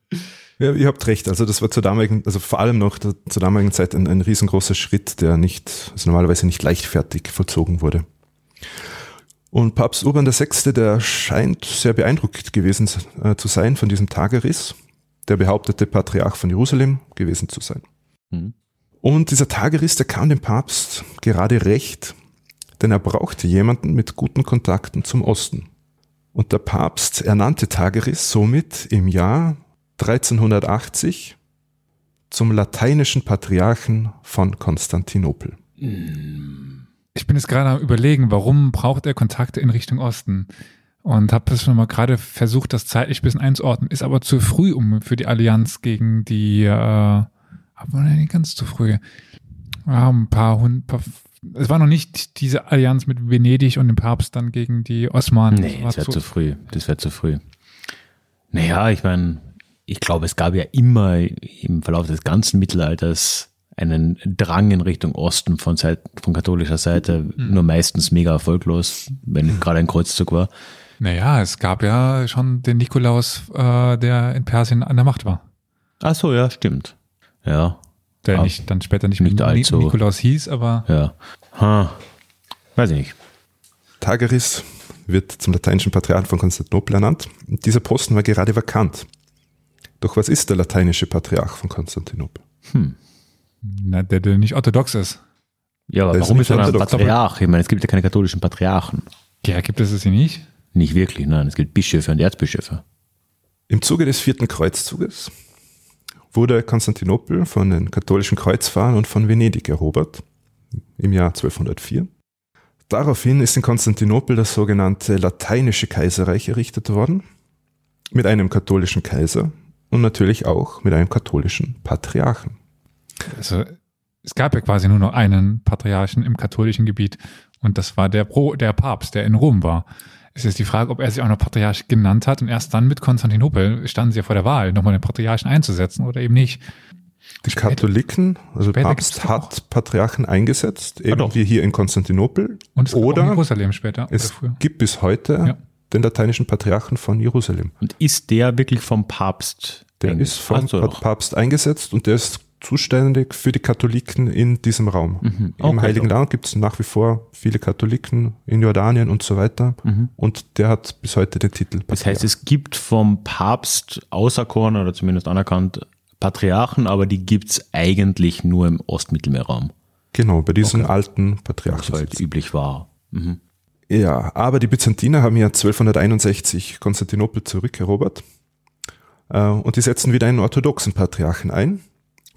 Ja, ihr habt recht. Also das war zur damaligen, also vor allem noch zur damaligen Zeit ein, ein riesengroßer Schritt, der nicht, also normalerweise nicht leichtfertig vollzogen wurde. Und Papst Urban VI., der scheint sehr beeindruckt gewesen äh, zu sein von diesem Tageriss, der behauptete Patriarch von Jerusalem gewesen zu sein. Mhm. Und dieser Tageriss, der kam dem Papst gerade recht, denn er brauchte jemanden mit guten Kontakten zum Osten. Und der Papst ernannte Tageriss somit im Jahr 1380 zum lateinischen Patriarchen von Konstantinopel. Mhm. Ich bin jetzt gerade am überlegen, warum braucht er Kontakte in Richtung Osten? Und habe das schon mal gerade versucht, das zeitlich ein bisschen einzuordnen. Ist aber zu früh um für die Allianz gegen die, äh, aber nicht ganz zu früh. Ja, ein paar Hund, paar, es war noch nicht diese Allianz mit Venedig und dem Papst dann gegen die Osmanen. Nee, das, das wäre zu, zu früh. Das wäre zu früh. Naja, ich meine, ich glaube, es gab ja immer im Verlauf des ganzen Mittelalters einen Drang in Richtung Osten von, Seite, von katholischer Seite, mhm. nur meistens mega erfolglos, wenn gerade ein Kreuzzug war. Naja, es gab ja schon den Nikolaus, äh, der in Persien an der Macht war. Ach so, ja, stimmt. Ja. Der nicht, dann später nicht, nicht allzu, Nikolaus hieß, aber. Ja. Ha. Weiß ich nicht. Tageris wird zum lateinischen Patriarchen von Konstantinopel ernannt. Und dieser Posten war gerade vakant. Doch was ist der lateinische Patriarch von Konstantinopel? Hm. Na, der, der nicht orthodox ist. Ja, aber der warum ist er ein Patriarch? Ich meine, es gibt ja keine katholischen Patriarchen. Ja, gibt es es hier nicht? Nicht wirklich, nein. Es gibt Bischöfe und Erzbischöfe. Im Zuge des vierten Kreuzzuges wurde Konstantinopel von den katholischen Kreuzfahrern und von Venedig erobert im Jahr 1204. Daraufhin ist in Konstantinopel das sogenannte Lateinische Kaiserreich errichtet worden, mit einem katholischen Kaiser und natürlich auch mit einem katholischen Patriarchen. Also es gab ja quasi nur noch einen Patriarchen im katholischen Gebiet und das war der, Pro, der Papst, der in Rom war. Es ist die Frage, ob er sich auch noch Patriarch genannt hat und erst dann mit Konstantinopel standen sie ja vor der Wahl, nochmal den Patriarchen einzusetzen oder eben nicht. Die Später, Katholiken, also Papst hat Patriarchen eingesetzt, eben ah, wie hier in Konstantinopel. Und es oder in Jerusalem später. Es gibt bis heute ja. den lateinischen Patriarchen von Jerusalem. Und ist der wirklich vom Papst? Der ist vom Papst eingesetzt und der ist zuständig für die Katholiken in diesem Raum. Mhm. Okay, Im Heiligen so. Land gibt es nach wie vor viele Katholiken in Jordanien und so weiter. Mhm. Und der hat bis heute den Titel. Patriarch. Das heißt, es gibt vom Papst auserkoren oder zumindest anerkannt Patriarchen, aber die gibt es eigentlich nur im Ostmittelmeerraum. Genau, bei diesen okay. alten Patriarchen. Was halt üblich war. Mhm. Ja, aber die Byzantiner haben ja 1261 Konstantinopel zurückerobert. Äh, und die setzen wieder einen orthodoxen Patriarchen ein.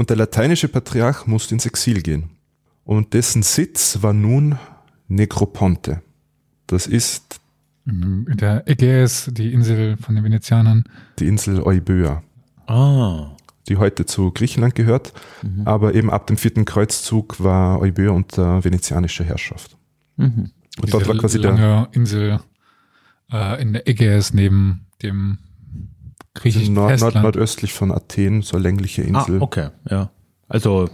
Und der lateinische Patriarch musste ins Exil gehen. Und dessen Sitz war nun Negroponte. Das ist der Ägäis, die Insel von den Venezianern. Die Insel Euböa. Ah die heute zu Griechenland gehört. Mhm. Aber eben ab dem vierten Kreuzzug war Euböa unter venezianischer Herrschaft. Mhm. Und Diese dort war quasi lange der Insel äh, in der Ägäis neben dem griechischen Nord, Nord nordöstlich von Athen, so eine längliche ah, Insel. Ah, okay, ja. Also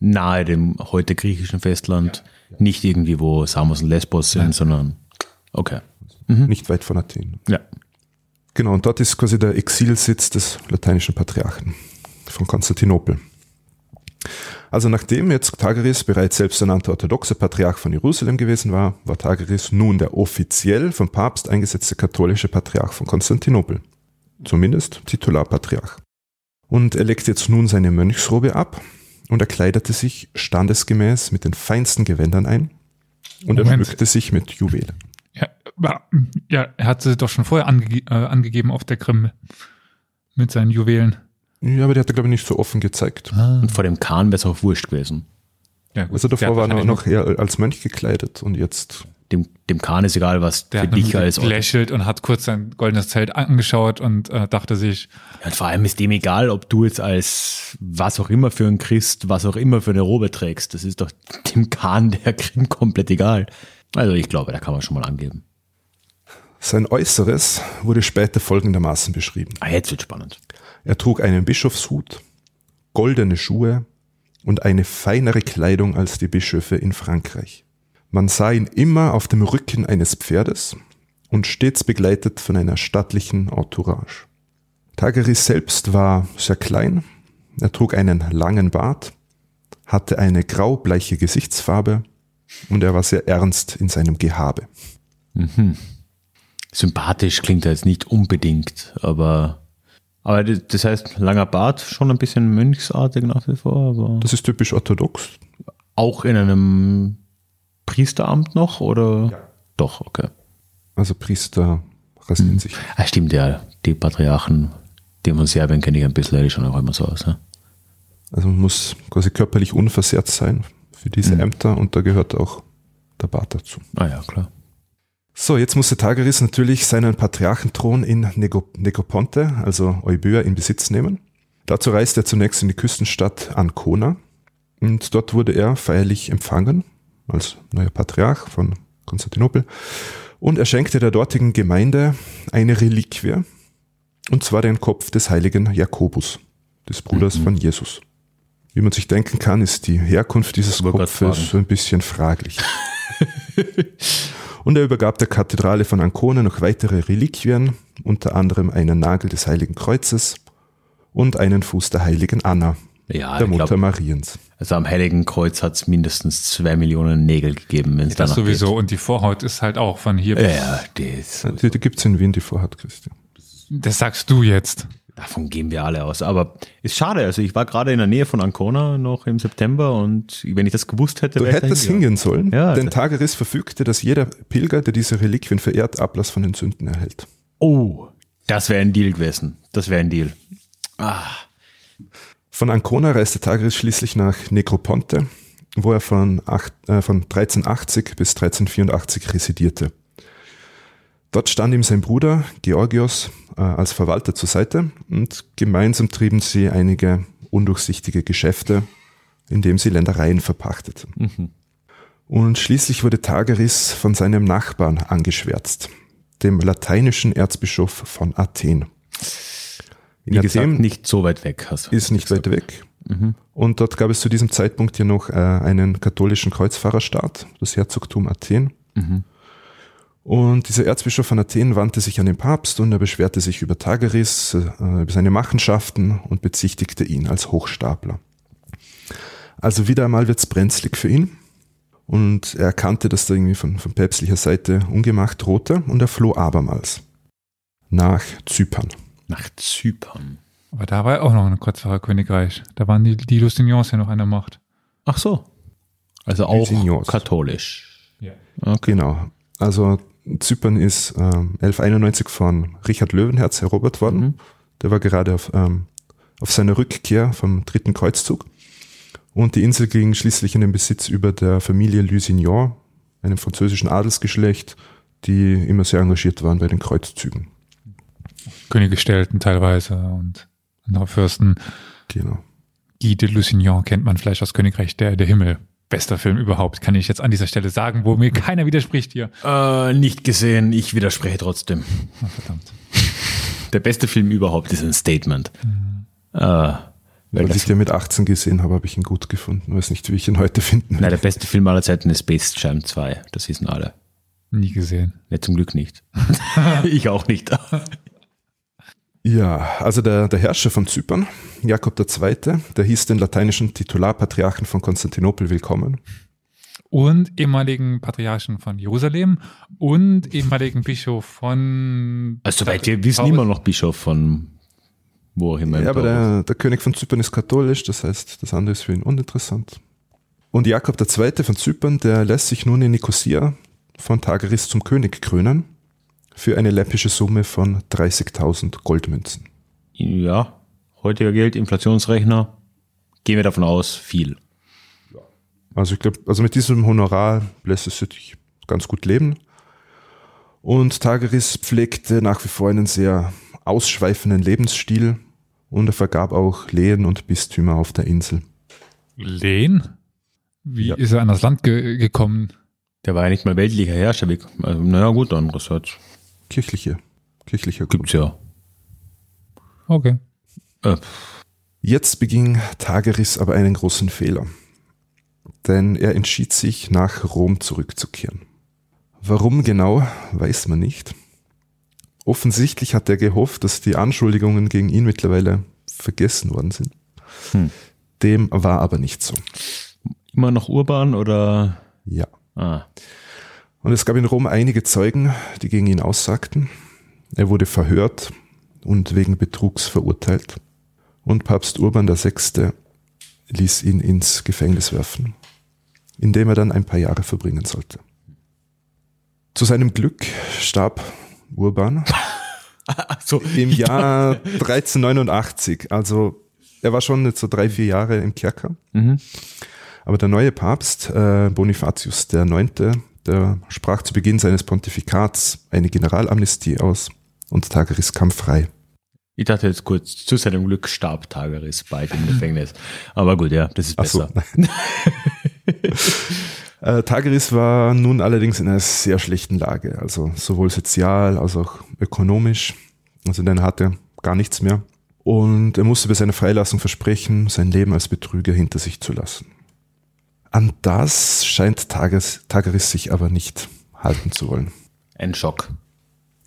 nahe dem heute griechischen Festland, ja. nicht irgendwie, wo Samos und Lesbos sind, Nein. sondern okay. Mhm. Nicht weit von Athen. Ja. Genau, und dort ist quasi der Exilsitz des lateinischen Patriarchen von Konstantinopel. Also nachdem jetzt Tageris bereits selbsternannter orthodoxer Patriarch von Jerusalem gewesen war, war Tageris nun der offiziell vom Papst eingesetzte katholische Patriarch von Konstantinopel. Zumindest Titularpatriarch. Und er legte jetzt nun seine Mönchsrobe ab und er kleidete sich standesgemäß mit den feinsten Gewändern ein und Moment. er schmückte sich mit Juwelen. Ja, ja, er hat sie doch schon vorher ange äh, angegeben auf der Krim mit seinen Juwelen. Ja, aber der hat er, glaube ich, nicht so offen gezeigt. Ah. Und vor dem Kahn wäre es auch wurscht gewesen. Ja, gut, also davor war er noch eher als Mönch gekleidet und jetzt. Dem, dem Kahn ist egal, was der für dich als. lächelt und hat kurz sein goldenes Zelt angeschaut und äh, dachte sich. Ja, und vor allem ist dem egal, ob du jetzt als was auch immer für ein Christ, was auch immer für eine Robe trägst. Das ist doch dem Kahn der Krim komplett egal. Also ich glaube, da kann man schon mal angeben. Sein Äußeres wurde später folgendermaßen beschrieben. Ah, jetzt wird spannend. Er trug einen Bischofshut, goldene Schuhe und eine feinere Kleidung als die Bischöfe in Frankreich. Man sah ihn immer auf dem Rücken eines Pferdes und stets begleitet von einer stattlichen Entourage. Tageris selbst war sehr klein, er trug einen langen Bart, hatte eine graubleiche Gesichtsfarbe und er war sehr ernst in seinem Gehabe. Mhm sympathisch klingt er jetzt nicht unbedingt, aber, aber das heißt, langer Bart, schon ein bisschen mönchsartig nach wie vor. Aber das ist typisch orthodox. Auch in einem Priesteramt noch oder? Ja. Doch, okay. Also Priester rasieren hm. sich. Ah, stimmt, ja. Die Patriarchen, die von Serbien kenne ich ein bisschen, die schauen auch immer so aus. Ja? Also man muss quasi körperlich unversehrt sein für diese hm. Ämter und da gehört auch der Bart dazu. Ah ja, klar. So, jetzt musste Tageris natürlich seinen Patriarchenthron in Negoponte, also Euböa, in Besitz nehmen. Dazu reiste er zunächst in die Küstenstadt Ancona und dort wurde er feierlich empfangen als neuer Patriarch von Konstantinopel und er schenkte der dortigen Gemeinde eine Reliquie, Und zwar den Kopf des heiligen Jakobus, des Bruders von Jesus. Wie man sich denken kann, ist die Herkunft dieses. Kopfes so ein bisschen fraglich. Und er übergab der Kathedrale von Ancona noch weitere Reliquien, unter anderem einen Nagel des Heiligen Kreuzes und einen Fuß der Heiligen Anna, Ja, der Mutter glaube, Mariens. also am Heiligen Kreuz hat es mindestens zwei Millionen Nägel gegeben, wenn es Das sowieso. Und die Vorhaut ist halt auch von hier. Geht. Ja, das, Die, die gibt es in Wien, die Vorhat, Christian. Das sagst du jetzt. davon gehen wir alle aus. Aber ist schade. Also ich war gerade in der Nähe von Ancona noch im September und wenn ich das gewusst hätte, Du wäre ich da hättest hingehen sollen, Ja, denn Tageris verfügte, dass jeder Pilger, der diese Reliquien verehrt, Ablass von den Sünden erhält. Oh, das wäre ein Deal gewesen. Das wäre ein Deal. Von Ancona reiste Tageris schließlich nach Negroponte, wo er von, acht, äh, von 1380 bis 1384 residierte. Dort stand ihm sein Bruder Georgios äh, als Verwalter zur Seite und gemeinsam trieben sie einige undurchsichtige Geschäfte, indem sie Ländereien verpachteten. Und schließlich wurde Tageris von seinem Nachbarn angeschwärzt, dem lateinischen Erzbischof von Athen. In Wie gesagt, Athen nicht so weit weg. Also. ist nicht weit weg. Und dort gab es zu diesem Zeitpunkt ja noch äh, einen katholischen Kreuzfahrerstaat, das Herzogtum Athen. Und dieser Erzbischof von Athen wandte sich an den Papst und er beschwerte sich über Tageris, äh, über seine Machenschaften und bezichtigte ihn als Hochstapler. Also wieder einmal wird's brenzlig für ihn. Und er erkannte, dass da irgendwie von, von päpstlicher Seite Ungemach drohte und er floh abermals nach Zypern. Nach Zypern. Aber da war ja auch noch ein Kreuzfahrerkönigreich. Da waren die, die Lustignons ja noch an der Macht. Ach so. Also auch Lusignan. katholisch. Ja. Okay. Genau. Also Zypern ist ähm, 1191 von Richard Löwenherz erobert worden. Mhm. Der war gerade auf, ähm, auf seiner Rückkehr vom dritten Kreuzzug. Und die Insel ging schließlich in den Besitz über der Familie Lusignan, einem französischen Adelsgeschlecht, die immer sehr engagiert waren bei den Kreuzzügen. Könige stellten teilweise und andere Fürsten. Genau. Guy de Lusignan kennt man vielleicht aus Königreich der, der Himmel. Bester Film überhaupt, kann ich jetzt an dieser Stelle sagen, wo mir keiner widerspricht hier. Äh, nicht gesehen, ich widerspreche trotzdem. Oh, verdammt. Der beste Film überhaupt ist ein Statement. Äh, weil Als ich den mit 18 gesehen habe, habe ich ihn gut gefunden. Weiß nicht, wie ich ihn heute finden nein, werde. der beste Film aller Zeiten ist Space Jam 2. Das wissen alle. Nie gesehen. Ne, zum Glück nicht. ich auch nicht. Ja, also der, der Herrscher von Zypern, Jakob II., der hieß den lateinischen Titularpatriarchen von Konstantinopel willkommen. Und ehemaligen Patriarchen von Jerusalem und ehemaligen Bischof von. Also soweit wir wissen immer noch Bischof von wo auch immer. im Ja, aber der, der König von Zypern ist katholisch, das heißt, das andere ist für ihn uninteressant. Und Jakob II. von Zypern, der lässt sich nun in Nikosia von Tageris zum König krönen für eine läppische Summe von 30.000 Goldmünzen. Ja, heutiger Geld, Inflationsrechner. Gehen wir davon aus, viel. Also ich glaube, also mit diesem Honorar lässt es sich ganz gut leben. Und Tageris pflegte nach wie vor einen sehr ausschweifenden Lebensstil und er vergab auch Lehen und Bistümer auf der Insel. Lehn? Wie Ja. ist er an das Land ge gekommen? Der war ja nicht mal weltlicher Herrscher. Also, naja, gut, andererseits Kirchliche, kirchlicher gibt's ja. Okay. Äh, Jetzt beging Tageris aber einen großen Fehler. Denn er entschied sich, nach Rom zurückzukehren. Warum genau, weiß man nicht. Offensichtlich hat er gehofft, dass die Anschuldigungen gegen ihn mittlerweile vergessen worden sind. Hm. Dem war aber nicht so. immer noch urban oder? Ja. Ah, Und es gab in Rom einige Zeugen, die gegen ihn aussagten. Er wurde verhört und wegen Betrugs verurteilt. Und Papst Urban VI. ließ ihn ins Gefängnis werfen, in dem er dann ein paar Jahre verbringen sollte. Zu seinem Glück starb Urban so. im Jahr 1389. Also er war schon jetzt so drei, vier Jahre im Kerker. Mhm. Aber der neue Papst, äh, Bonifatius IX., der sprach zu Beginn seines Pontifikats eine Generalamnestie aus und Tageris kam frei. Ich dachte jetzt kurz, zu seinem Glück starb Tageris bald im Gefängnis. Aber gut, ja, das ist Ach so. besser. Äh, Tageris war nun allerdings in einer sehr schlechten Lage, also sowohl sozial als auch ökonomisch. Also denn er hatte gar nichts mehr. Und er musste bei seiner Freilassung versprechen, sein Leben als Betrüger hinter sich zu lassen. An das scheint Tages, Tageris sich aber nicht halten zu wollen. Ein Schock.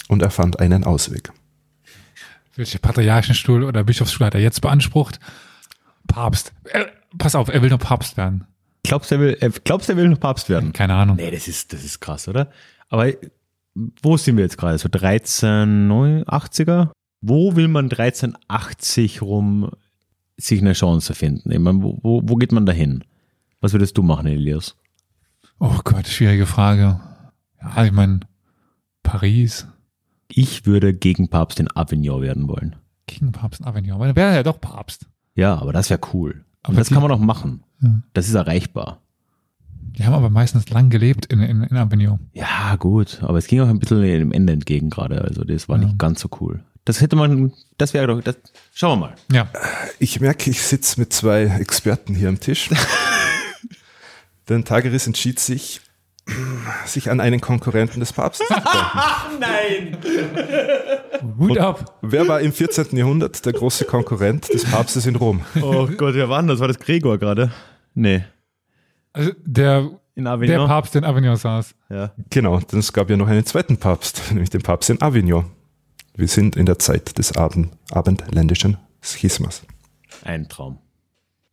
Und er fand einen Ausweg. Welche Patriarchenstuhl oder Bischofsstuhl hat er jetzt beansprucht? Papst. Äh, pass auf, er will nur Papst werden. Glaubst du, er will, äh, glaubst, er will noch Papst werden? Keine Ahnung. Nee, das ist, das ist krass, oder? Aber wo sind wir jetzt gerade? So 1380er? Wo will man 1380 rum sich eine Chance finden? Ich meine, wo, wo, wo geht man da hin? Was würdest du machen, Elias? Oh Gott, schwierige Frage. Ja, ich meine, Paris. Ich würde gegen Papst in Avignon werden wollen. Gegen Papst in Avignon. Aber dann wäre er ja doch Papst. Ja, aber das wäre cool. Aber Und das die- kann man auch machen. Ja. Das ist erreichbar. Die haben aber meistens lang gelebt in, in, in Avignon. Ja, gut. Aber es ging auch ein bisschen dem Ende entgegen gerade. Also das war Ja. nicht ganz so cool. Das hätte man, das wäre doch, das, schauen wir mal. Ja. Ich merke, ich sitze mit zwei Experten hier am Tisch. Denn Tageris entschied sich, sich an einen Konkurrenten des Papstes zu wenden. Nein! Hut ab. Wer war im 14. Jahrhundert der große Konkurrent des Papstes in Rom? Oh Gott, wer war denn das? War das Gregor gerade? Nee. Also der, In der? Papst in Avignon saß. ja. Genau, denn es gab ja noch einen zweiten Papst, nämlich den Papst in Avignon. Wir sind in der Zeit des Abend, abendländischen Schismas. Ein Traum.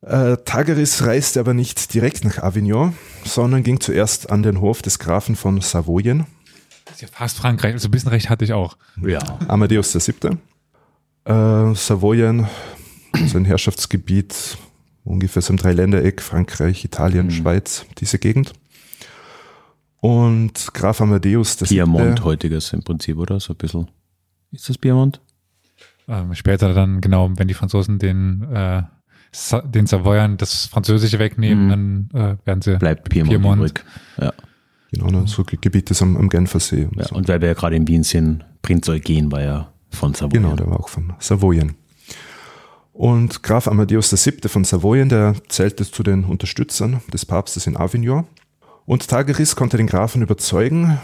Äh, Tageris reiste aber nicht direkt nach Avignon, sondern ging zuerst an den Hof des Grafen von Savoyen, Das ist ja fast Frankreich. Also ein bisschen recht hatte ich auch. Ja. Amadeus VII. Äh, Savoyen, sein Herrschaftsgebiet, ungefähr so im Dreiländereck, Frankreich, Italien, Schweiz, diese Gegend. Und Graf Amadeus VII. Piemont heutiges im Prinzip, oder? So ein bisschen. Ist das Piemont? Ähm, später dann, genau, wenn die Franzosen den, äh, den Savoyern das Französische wegnehmen, dann äh, werden sie Bleibt Piemont, Piemont. übrig. Ja. Genau, ne, so Ge- Gebiete am, am Genfersee. und ja. so. Und weil wir ja gerade in Wien sind, Prinz Eugen war ja von Savoyen. Genau, der war auch von Savoyen. Und Graf Amadeus VII. von Savoyen, der zählte zu den Unterstützern des Papstes in Avignon. Und Tageris konnte den Grafen überzeugen,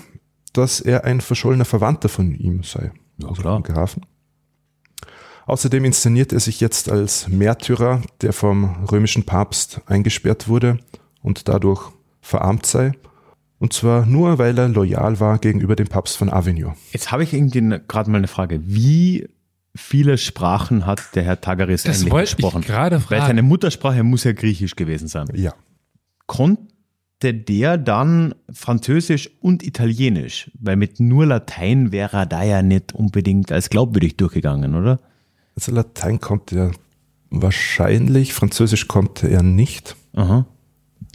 dass er ein verschollener Verwandter von ihm sei. Ja, also klar. Grafen. Außerdem inszeniert er sich jetzt als Märtyrer, der vom römischen Papst eingesperrt wurde und dadurch verarmt sei. Und zwar nur, weil er loyal war gegenüber dem Papst von Avignon. Jetzt habe ich irgendwie gerade mal eine Frage. Wie viele Sprachen hat der Herr Tagaris Das eigentlich wollte ich gesprochen? gerade Weil fragen. seine Muttersprache muss ja Griechisch gewesen sein. Ja. Konnte der dann Französisch und Italienisch? Weil mit nur Latein wäre er da ja nicht unbedingt als glaubwürdig durchgegangen, oder? Also Latein konnte er wahrscheinlich, Französisch konnte er nicht, Aha.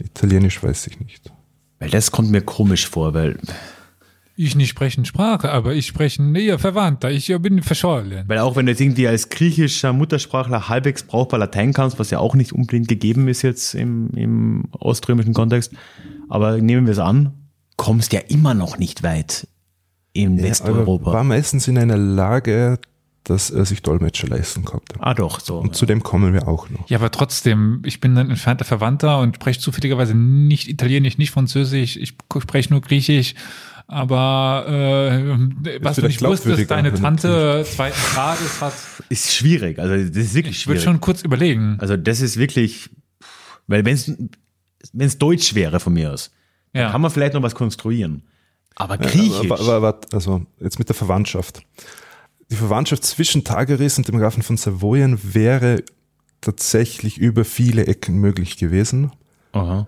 Italienisch weiß ich nicht. Weil das kommt mir komisch vor, weil, Ich nicht sprechen Sprache, aber ich spreche näher Verwandter. Ich bin verschollen. weil auch wenn du jetzt irgendwie als griechischer Muttersprachler halbwegs brauchbar Latein kannst, was ja auch nicht unbedingt gegeben ist jetzt im, im oströmischen Kontext, aber nehmen wir es an, kommst ja immer noch nicht weit in Ja, aber Westeuropa. war meistens in einer Lage, dass er sich Dolmetscher leisten konnte. ah doch, so. Und zu dem kommen wir auch noch. Ja, aber trotzdem, ich bin ein entfernter Verwandter und spreche zufälligerweise nicht Italienisch, nicht Französisch, ich spreche nur Griechisch. Aber äh, was du nicht wusstest, deine Tante zweiten Grades hat. ist schwierig, also das ist wirklich Ich würde schwierig. schon kurz überlegen. Also das ist wirklich, weil wenn es Deutsch wäre von mir aus, Ja. kann man vielleicht noch was konstruieren. Aber Griechisch, Aber, aber, aber, also jetzt mit der Verwandtschaft. Die Verwandtschaft zwischen Tageris und dem Grafen von Savoyen wäre tatsächlich über viele Ecken möglich gewesen. Aha.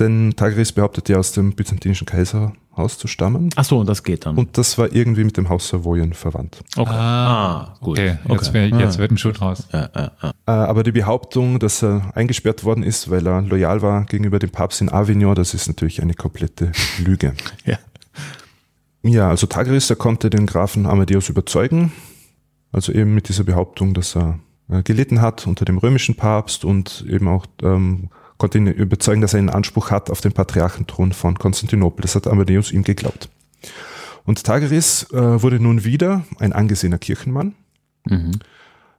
Denn Tageris behauptet ja aus dem byzantinischen Kaiserhaus zu stammen. Ach so, und das geht dann. Und das war irgendwie mit dem Haus Savoyen verwandt. okay. Ah, gut. Okay, jetzt, Okay. wär, jetzt Ah. wird ein Schuh draus. Ja, ja, ja. Äh, Aber die Behauptung, dass er eingesperrt worden ist, weil er loyal war gegenüber dem Papst in Avignon, das ist natürlich eine komplette Lüge. Ja. Ja, also Tageris, der konnte den Grafen Amadeus überzeugen. Also eben mit dieser Behauptung, dass er äh, gelitten hat unter dem römischen Papst und eben auch ähm, konnte ihn überzeugen, dass er einen Anspruch hat auf den Patriarchenthron von Konstantinopel. Das hat Amadeus ihm geglaubt. Und Tageris äh, wurde nun wieder ein angesehener Kirchenmann. Mhm.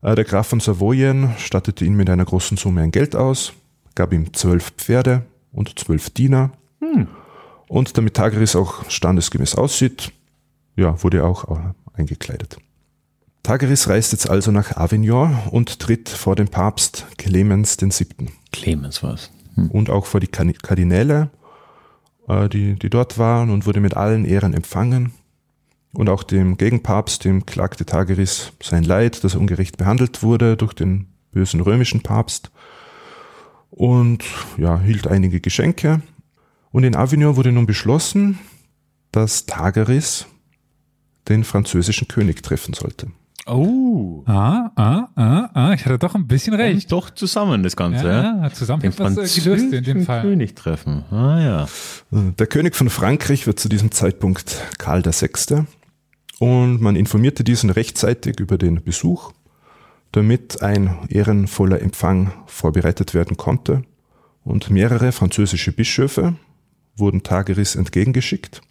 Äh, Der Graf von Savoyen stattete ihn mit einer großen Summe an Geld aus, gab ihm zwölf Pferde und zwölf Diener. Und damit Tageris auch standesgemäß aussieht, ja, wurde er auch äh, eingekleidet. Tageris reist jetzt also nach Avignon und tritt vor den Papst Clemens VII. Clemens war's. und auch vor die Kardinäle, äh, die, die dort waren und wurde mit allen Ehren empfangen. Und auch dem Gegenpapst, dem klagte Tageris sein Leid, dass er ungerecht behandelt wurde durch den bösen römischen Papst. Und ja, hielt einige Geschenke. Und in Avignon wurde nun beschlossen, dass Tageris den französischen König treffen sollte. Oh. Ah, ah, ah, ah, ich hatte doch ein bisschen recht. Echt doch zusammen das Ganze, ja? Ja, zusammen Den etwas äh, gelöst in dem französischen Fall. König treffen. Ah ja. Der König von Frankreich wird zu diesem Zeitpunkt Karl VI. Und man informierte diesen rechtzeitig über den Besuch, damit ein ehrenvoller Empfang vorbereitet werden konnte. Und mehrere französische Bischöfe wurden Tageris entgegengeschickt,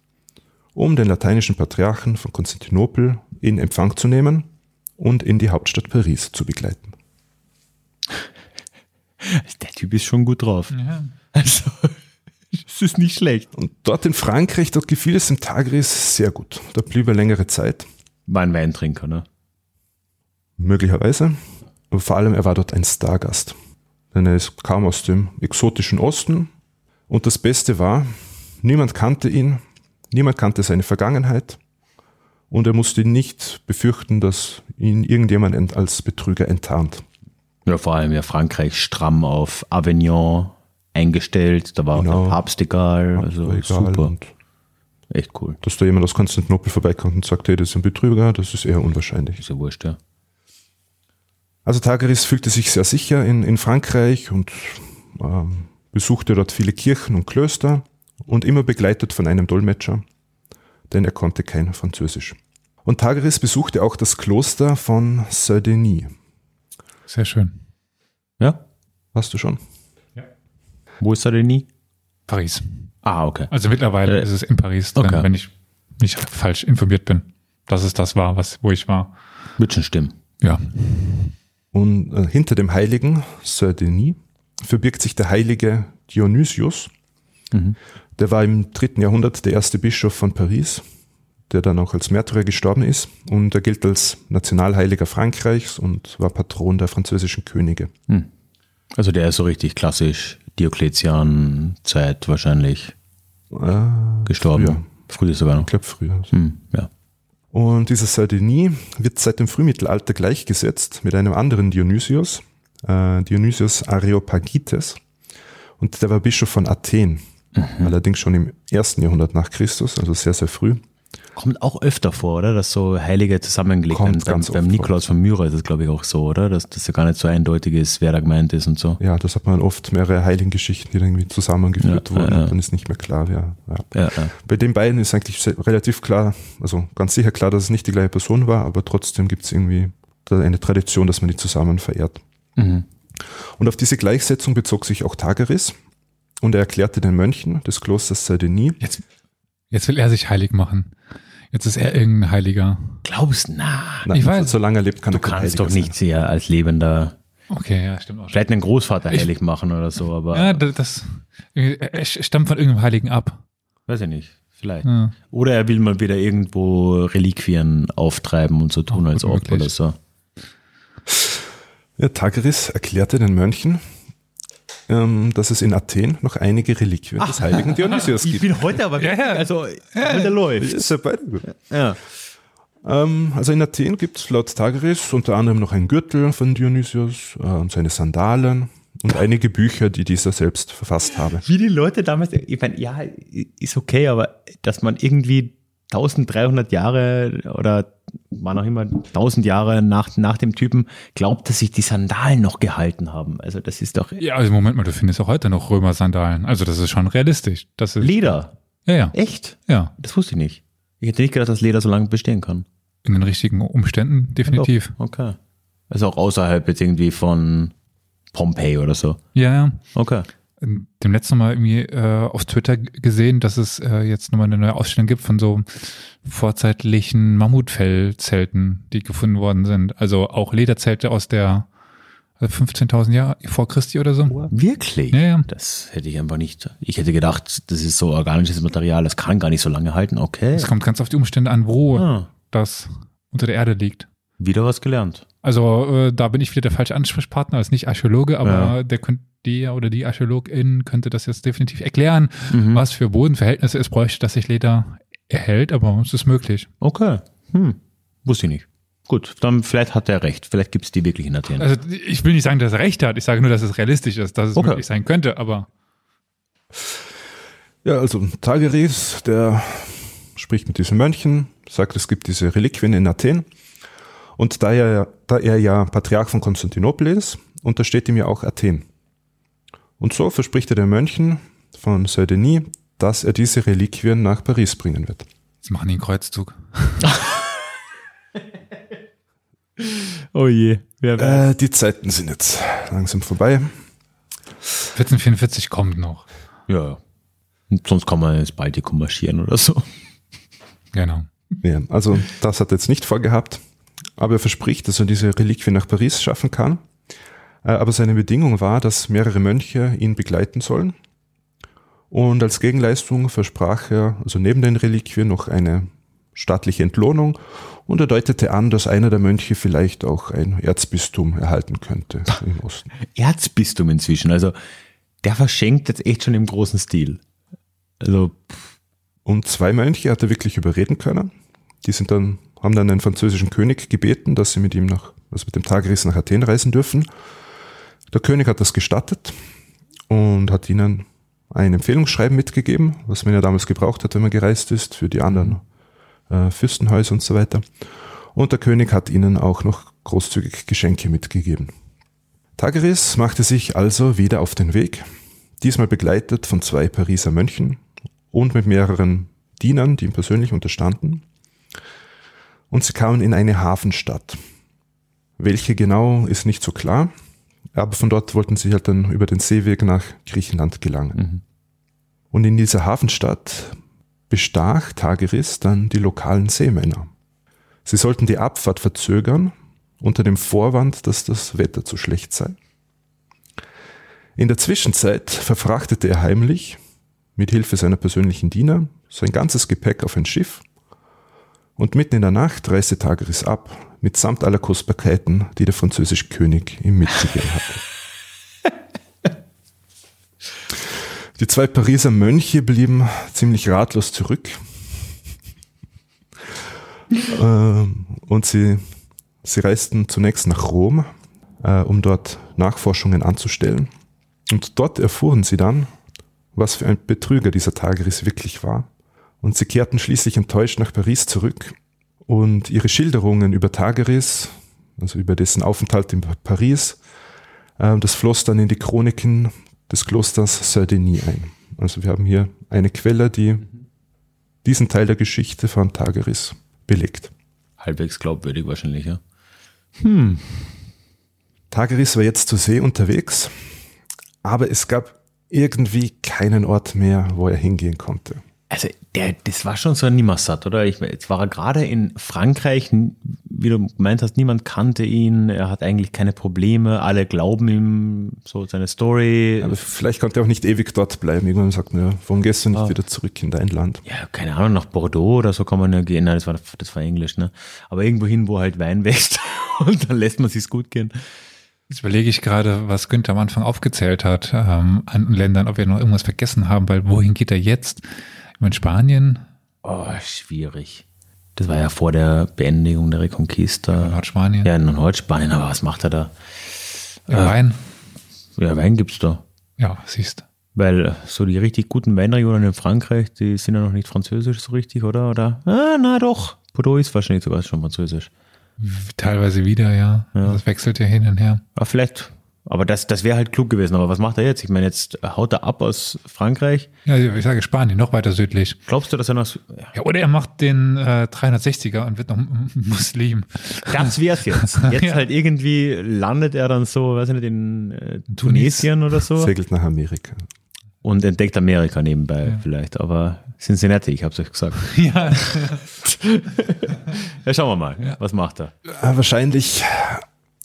um den lateinischen Patriarchen von Konstantinopel in Empfang zu nehmen und in die Hauptstadt Paris zu begleiten. Der Typ ist schon gut drauf. Ja. Also, das ist nicht schlecht. Und dort in Frankreich, dort gefiel es dem Tageris sehr gut. Da blieb er längere Zeit. War ein Weintrinker, ne? Möglicherweise. Aber vor allem, er war dort ein Stargast. Denn er ist- kam aus dem exotischen Osten. Und das Beste war, niemand kannte ihn, niemand kannte seine Vergangenheit. Und er musste nicht befürchten, dass ihn irgendjemand als Betrüger enttarnt. Ja, vor allem ja Frankreich stramm auf Avignon eingestellt. Da war auch Genau. der Papst egal. Also egal. super. Echt cool. dass da jemand aus Konstantinopel vorbeikommt und sagt, hey, das ist ein Betrüger, das ist eher unwahrscheinlich. Ist ja wurscht, ja. Also Tageris fühlte sich sehr sicher in, in Frankreich und ähm, besuchte dort viele Kirchen und Klöster und immer begleitet von einem Dolmetscher, denn er konnte kein Französisch. Und Tageris besuchte auch das Kloster von Saint-Denis. Sehr schön. Ja? Hast du schon? Wo ist nie? Paris. Ah, okay. Also mittlerweile Äh, ist es in Paris drin, okay. wenn ich nicht falsch informiert bin, dass es das war, was, wo ich war. Wird schon stimmen. Ja. Und äh, hinter dem Heiligen Saint-Denis verbirgt sich der heilige Dionysius. Der war im dritten Jahrhundert der erste Bischof von Paris, der dann auch als Märtyrer gestorben ist. Und er gilt als Nationalheiliger Frankreichs und war Patron der französischen Könige. Also der ist so richtig klassisch Diokletian-Zeit wahrscheinlich Äh, gestorben. Früher. Früher sogar noch. Ich glaube früher. Hm, ja. Und dieser Saint-Denis wird seit dem Frühmittelalter gleichgesetzt mit einem anderen Dionysius, äh, Dionysius Areopagites. Und der war Bischof von Athen, allerdings schon im ersten Jahrhundert nach Christus, also sehr, sehr früh. Kommt auch öfter vor, oder? Dass so Heilige zusammengelegt werden. Beim, beim Nikolaus von Myra ist es, glaube ich, auch so, oder? Dass das ja gar nicht so eindeutig ist, wer da gemeint ist und so. Ja, das hat man oft mehrere Heiligengeschichten, die dann irgendwie zusammengeführt Ja, wurden. ja, ja. Und dann ist nicht mehr klar, wer. Ja. Bei den beiden ist eigentlich relativ klar, also ganz sicher klar, dass es nicht die gleiche Person war, aber trotzdem gibt es irgendwie eine Tradition, dass man die zusammen verehrt. Mhm. Und auf diese Gleichsetzung bezog sich auch Tageris und er erklärte den Mönchen des Klosters Saint-Denis, Jetzt, jetzt will er sich heilig machen. Jetzt ist er irgendein Heiliger. Glaubst, na. nein, Ich weiß. solange er lebt, kann Du er kannst doch nicht sehr als Lebender, Okay, ja, stimmt auch schon. vielleicht einen Großvater Ich- heilig machen oder so, aber Ja, das, das er stammt von irgendeinem Heiligen ab. weiß ich nicht. Vielleicht. Ja. Oder er will mal wieder irgendwo Reliquien auftreiben und so tun, Auch als ob möglich. oder so. Ja, Tageris erklärte den Mönchen, ähm, dass es in Athen noch einige Reliquien des heiligen Dionysius gibt. bin heute aber Ja, ja. also der läuft. Ist ja beide gut. Ja. Ähm, also in Athen gibt es laut Tageris unter anderem noch einen Gürtel von Dionysius äh, und seine Sandalen und einige Bücher, die dieser selbst verfasst habe. Wie die Leute damals, ich meine, ja, ist okay, aber dass man irgendwie 1300 Jahre oder wann auch immer 1000 Jahre nach, nach dem Typen glaubt, dass sich die Sandalen noch gehalten haben. Also das ist doch Ja, also Moment mal, du findest auch heute noch Römer-Sandalen. Also das ist schon realistisch. Das ist, Leder. ja, ja, Echt? ja. Das wusste ich nicht. Ich hätte nicht gedacht, dass Leder so lange bestehen kann. In den richtigen Umständen definitiv. Doch, Okay. Also auch außerhalb jetzt irgendwie von Pompeii oder so. Ja, ja. Okay. Dem letzten Mal irgendwie äh, auf Twitter gesehen, dass es äh, jetzt nochmal eine neue Ausstellung gibt von so vorzeitlichen Mammutfellzelten, die gefunden worden sind. Also auch Lederzelte aus der äh, 15.000 Jahre vor Christi oder so. Wirklich? Ja, ja. Das hätte ich einfach nicht. Ich hätte gedacht, das ist so organisches Material, das kann gar nicht so lange halten. Okay. Es kommt ganz auf die Umstände an, wo Ah. das unter der Erde liegt. Wieder was gelernt. Also äh, da bin ich wieder der falsche Ansprechpartner als nicht Archäologe, aber Ja. der könnte der oder die Archäologin könnte das jetzt definitiv erklären, Mhm. was für Bodenverhältnisse es bräuchte, dass sich Leder erhält, aber es ist möglich. Okay. Hm. Wusste ich nicht. Gut, dann vielleicht hat er recht. Vielleicht gibt es die wirklich in Athen. Also ich will nicht sagen, dass er recht hat, ich sage nur, dass es realistisch ist, dass es Okay. möglich sein könnte, aber Ja, also Tageres, der spricht mit diesen Mönchen, sagt, es gibt diese Reliquien in Athen. Und da er, da er ja Patriarch von Konstantinopel ist, untersteht ihm ja auch Athen. Und so verspricht er den Mönchen von Saint-Denis, dass er diese Reliquien nach Paris bringen wird. jetzt machen die einen Kreuzzug. oh je. Wer Äh, die Zeiten sind jetzt langsam vorbei. 1444 kommt noch. Ja. Und sonst kann man ins Baltikum marschieren oder so. Genau. Ja, also das hat er jetzt nicht vorgehabt, aber er verspricht, dass er diese Reliquie nach Paris schaffen kann. Äh, Aber seine Bedingung war, dass mehrere Mönche ihn begleiten sollen. Und als Gegenleistung versprach er, also neben den Reliquien, noch eine staatliche Entlohnung und er deutete an, dass einer der Mönche vielleicht auch ein Erzbistum erhalten könnte im Osten. Erzbistum inzwischen. Also der verschenkt jetzt echt schon im großen Stil. Also, Und zwei Mönche hat er wirklich überreden können. Die sind dann, haben dann einen französischen König gebeten, dass sie mit ihm nach, also mit dem Tageris nach Athen reisen dürfen. Der König hat das gestattet und hat ihnen ein Empfehlungsschreiben mitgegeben, was man ja damals gebraucht hat, wenn man gereist ist, für die anderen äh, Fürstenhäuser und so weiter. Und der König hat ihnen auch noch großzügig Geschenke mitgegeben. Tageris machte sich also wieder auf den Weg, diesmal begleitet von zwei Pariser Mönchen und mit mehreren Dienern, die ihm persönlich unterstanden. Und sie kamen in eine Hafenstadt. Welche genau ist nicht so klar, aber von dort wollten sie halt dann über den Seeweg nach Griechenland gelangen. Und in dieser Hafenstadt bestach Tageris dann die lokalen Seemänner. Sie sollten die Abfahrt verzögern unter dem Vorwand, dass das Wetter zu schlecht sei. In der Zwischenzeit verfrachtete er heimlich mit Hilfe seiner persönlichen Diener sein ganzes Gepäck auf ein Schiff und mitten in der Nacht reiste Tageris ab, mitsamt aller Kostbarkeiten, die der französische König ihm mitgegeben hatte. Die zwei Pariser Mönche blieben ziemlich ratlos zurück. Ähm, und sie, sie reisten zunächst nach Rom, äh, um dort Nachforschungen anzustellen. Und dort erfuhren sie dann, was für ein Betrüger dieser Tageris wirklich war. Und sie kehrten schließlich enttäuscht nach Paris zurück. Und ihre Schilderungen über Tageris, also über dessen Aufenthalt in Paris, äh, das floss dann in die Chroniken des Klosters Saint-Denis ein. Also wir haben hier eine Quelle, die diesen Teil der Geschichte von Tageris belegt. halbwegs glaubwürdig wahrscheinlich, ja. Tageris war jetzt zur See unterwegs, aber es gab irgendwie keinen Ort mehr, wo er hingehen konnte. Also, der, das war schon so ein Nimmersatt, oder? Ich, jetzt war er gerade in Frankreich, wie du gemeint hast, niemand kannte ihn, er hat eigentlich keine Probleme, alle glauben ihm so seine Story. Aber vielleicht konnte er auch nicht ewig dort bleiben. Irgendwann sagt man, ja, warum gehst du nicht Ah. wieder zurück in dein Land? ja, keine Ahnung, nach Bordeaux oder so kann man ja gehen. Nein, das war, das war Englisch, ne? Aber irgendwo hin, wo halt Wein wächst und dann lässt man sich's gut gehen. Jetzt überlege ich gerade, was Günther am Anfang aufgezählt hat ähm, an Ländern, ob wir noch irgendwas vergessen haben, weil wohin geht er jetzt? Meine, Spanien, Oh, schwierig. Das war ja vor der Beendigung der Reconquista. Nordspanien, Ja, in Nordspanien, aber was macht er da? ja. Wein. Ja, Wein gibt's da. Ja, siehst. Weil so die richtig guten Weinregionen in Frankreich, die sind ja noch nicht französisch so richtig, oder? Oder? Ah, na doch. Bordeaux ist wahrscheinlich sogar schon französisch. Teilweise wieder, ja. Ja. Das wechselt ja hin und her. Aber vielleicht, aber das, das wäre halt klug gewesen. Aber was macht er jetzt? Ich meine, jetzt haut er ab aus Frankreich. Ja, ich sage Spanien, noch weiter südlich. Glaubst du, dass er nach. Ja, oder er macht den äh, 360er und wird noch Muslim. Das wär's jetzt. Jetzt Ja. halt irgendwie landet er dann so, weiß ich nicht, in äh, Tunesien oder so Segelt nach Amerika. und entdeckt Amerika nebenbei Ja. vielleicht. Aber Cincinnati, ich hab's euch gesagt. ja. Ja, schauen wir mal. Ja. Was macht er? Äh, Wahrscheinlich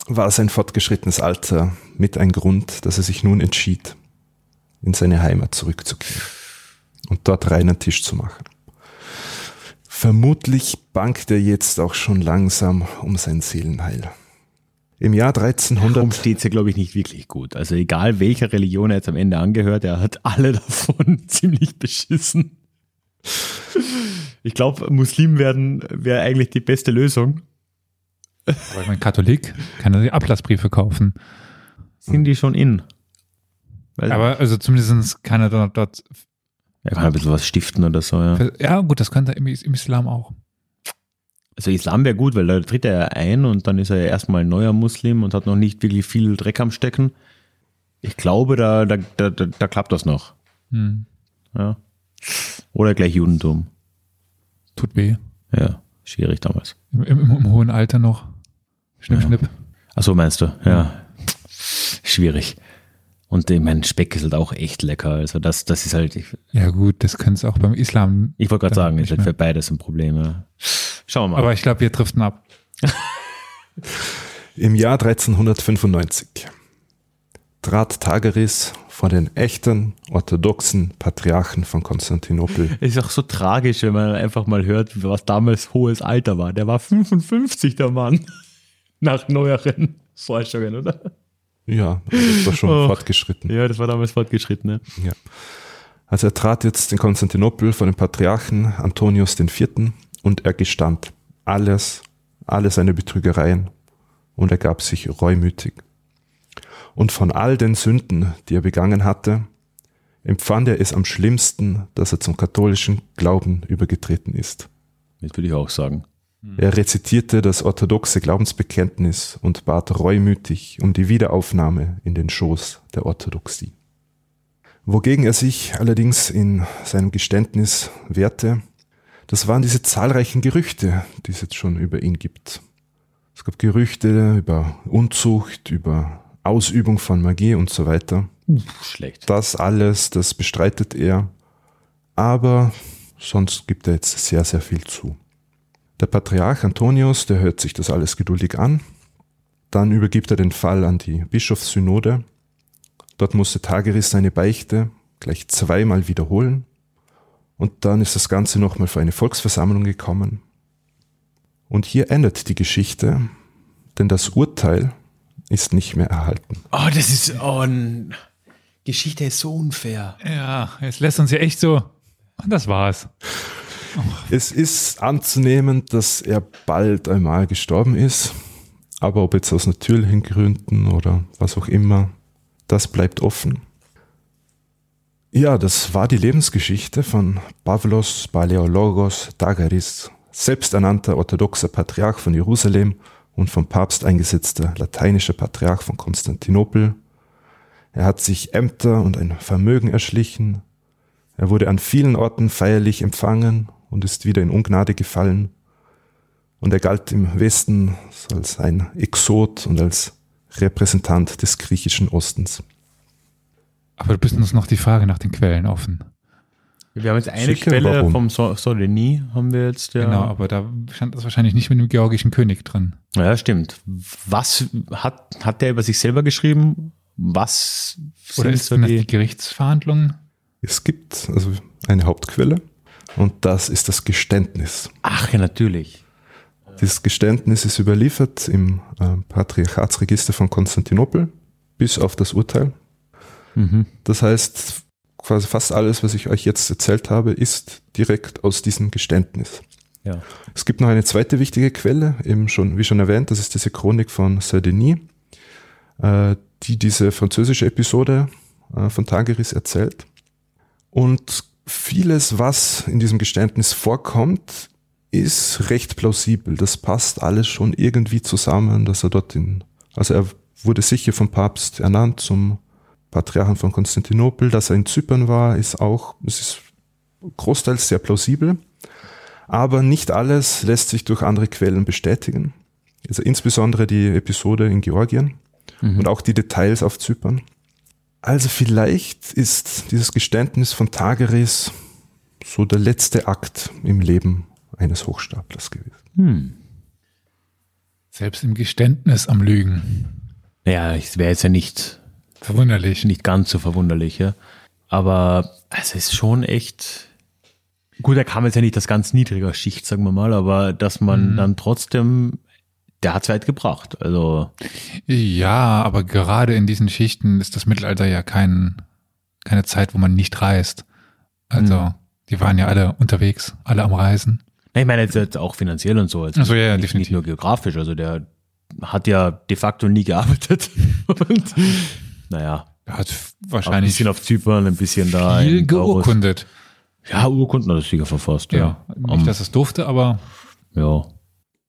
war sein fortgeschrittenes Alter mit ein Grund, dass er sich nun entschied, in seine Heimat zurückzukehren und dort reinen Tisch zu machen. Vermutlich bangt er jetzt auch schon langsam um sein Seelenheil. Im Jahr 1300. Darum steht es ja, glaube ich, nicht wirklich gut. Also egal welcher Religion er jetzt am Ende angehört, er hat alle davon ziemlich beschissen. Ich glaube, Muslim werden wäre eigentlich die beste Lösung. Aber ich mein Katholik kann er die Ablassbriefe kaufen. Sind die schon in? Weil Aber also zumindest kann er dort, dort er kann ein bisschen was stiften oder so, ja. ja gut, das könnte er im, im Islam auch. Also Islam wäre gut, weil da tritt er ja ein und dann ist er ja erstmal ein neuer Muslim und hat noch nicht wirklich viel Dreck am Stecken. Ich glaube, da, da, da, da, da klappt das noch. Hm. Ja. Oder gleich Judentum. Tut weh. Ja, schwierig damals. Im, im, im hohen Alter noch. Schnipp, Ja. schnipp. Ach so, meinst du? Ja. Schwierig. Und ich mein Speck ist halt auch echt lecker. Also das, das ist halt, ich, Ja gut, das könnte es auch beim Islam. ich wollte gerade sagen, ist halt für beides ein Problem. Ja. Schauen wir mal. Aber ich glaube, wir driften ab. Im Jahr 1395 trat Tageris vor den echten orthodoxen Patriarchen von Konstantinopel. ist auch so tragisch, wenn man einfach mal hört, was damals hohes Alter war. Der war 55, der Mann. Nach neueren Forschungen, oder? Ja, das war schon Oh. fortgeschritten. Ja, das war damals fortgeschritten. Ne? Ja. Also er trat jetzt in Konstantinopel vor den Patriarchen Antonius IV. und er gestand alles, alle seine Betrügereien und er gab sich reumütig. Und von all den Sünden, die er begangen hatte, empfand er es am schlimmsten, dass er zum katholischen Glauben übergetreten ist. Das würde ich auch sagen. Er rezitierte das orthodoxe Glaubensbekenntnis und bat reumütig um die Wiederaufnahme in den Schoß der Orthodoxie. Wogegen er sich allerdings in seinem Geständnis wehrte, das waren diese zahlreichen Gerüchte, die es jetzt schon über ihn gibt. Es gab Gerüchte über Unzucht, über Ausübung von Magie und so weiter. Schlecht. Das alles, das bestreitet er, aber sonst gibt er jetzt sehr, sehr viel zu. Der Patriarch Antonius, der hört sich das alles geduldig an. Dann übergibt er den Fall an die Bischofssynode. Dort musste Tageris seine Beichte gleich zweimal wiederholen. Und dann ist das Ganze nochmal für eine Volksversammlung gekommen. Und hier endet die Geschichte, denn das Urteil ist nicht mehr erhalten. Oh, das ist, oh, Geschichte ist so unfair. Ja, es lässt uns ja echt so. Und das war's. Es ist anzunehmen, dass er bald einmal gestorben ist, aber ob jetzt aus natürlichen Gründen oder was auch immer, das bleibt offen. Ja, das war die Lebensgeschichte von Pavlos Baleologos Dagaris, selbsternannter orthodoxer Patriarch von Jerusalem und vom Papst eingesetzter lateinischer Patriarch von Konstantinopel. Er hat sich Ämter und ein Vermögen erschlichen, er wurde an vielen Orten feierlich empfangen und ist wieder in Ungnade gefallen. Und er galt im Westen als ein Exot und als Repräsentant des griechischen Ostens. Aber du bist uns noch die Frage nach den Quellen offen. Wir haben jetzt eine Sicher, Quelle warum? vom so Soldeni, haben wir jetzt. Ja. Genau, aber da stand das wahrscheinlich nicht mit dem georgischen König drin. Ja, stimmt. Was hat, hat der über sich selber geschrieben? Was Oder sind ist so die die, Gerichtsverhandlungen? Es gibt also eine Hauptquelle und das ist das Geständnis. Ach ja, natürlich. Dieses Geständnis ist überliefert im äh, Patriarchatsregister von Konstantinopel bis auf das Urteil. Mhm. Das heißt, quasi fast alles, was ich euch jetzt erzählt habe, ist direkt aus diesem Geständnis. Ja. Es gibt noch eine zweite wichtige Quelle, eben schon, wie schon erwähnt, das ist diese Chronik von Saint-Denis, äh, die diese französische Episode äh, von Tageris erzählt. Und vieles, was in diesem Geständnis vorkommt, ist recht plausibel. Das passt alles schon irgendwie zusammen, dass er dort in, also er wurde sicher vom Papst ernannt zum Patriarchen von Konstantinopel, dass er in Zypern war, ist auch, es ist großteils sehr plausibel. Aber nicht alles lässt sich durch andere Quellen bestätigen. Also insbesondere die Episode in Georgien und auch die Details auf Zypern. Also vielleicht ist dieses Geständnis von Tageres so der letzte Akt im Leben eines Hochstaplers gewesen. Hm. Selbst im Geständnis am Lügen. Ja, es wäre jetzt ja nicht, Verwunderlich. nicht ganz so verwunderlich, ja. Aber es ist schon echt. Gut, er kam jetzt ja nicht aus ganz niedriger Schicht, sagen wir mal, aber dass man Mhm. dann trotzdem, der hat Zeit gebraucht. Also, Ja, aber gerade in diesen Schichten ist das Mittelalter ja kein, keine Zeit, wo man nicht reist. Also, Mhm. die waren ja alle unterwegs, alle am Reisen. ich meine jetzt, jetzt auch finanziell und so. Also Ach so, ja, ja, nicht, definitiv. nicht nur geografisch. Also der hat ja de facto nie gearbeitet. Und naja, Er hat ein wahrscheinlich bisschen auf Zypern, ein bisschen da. viel geurkundet. Ja, Urkunden hat er sicher verfasst. Ja, Ja, nicht, Um, dass es durfte, aber ja.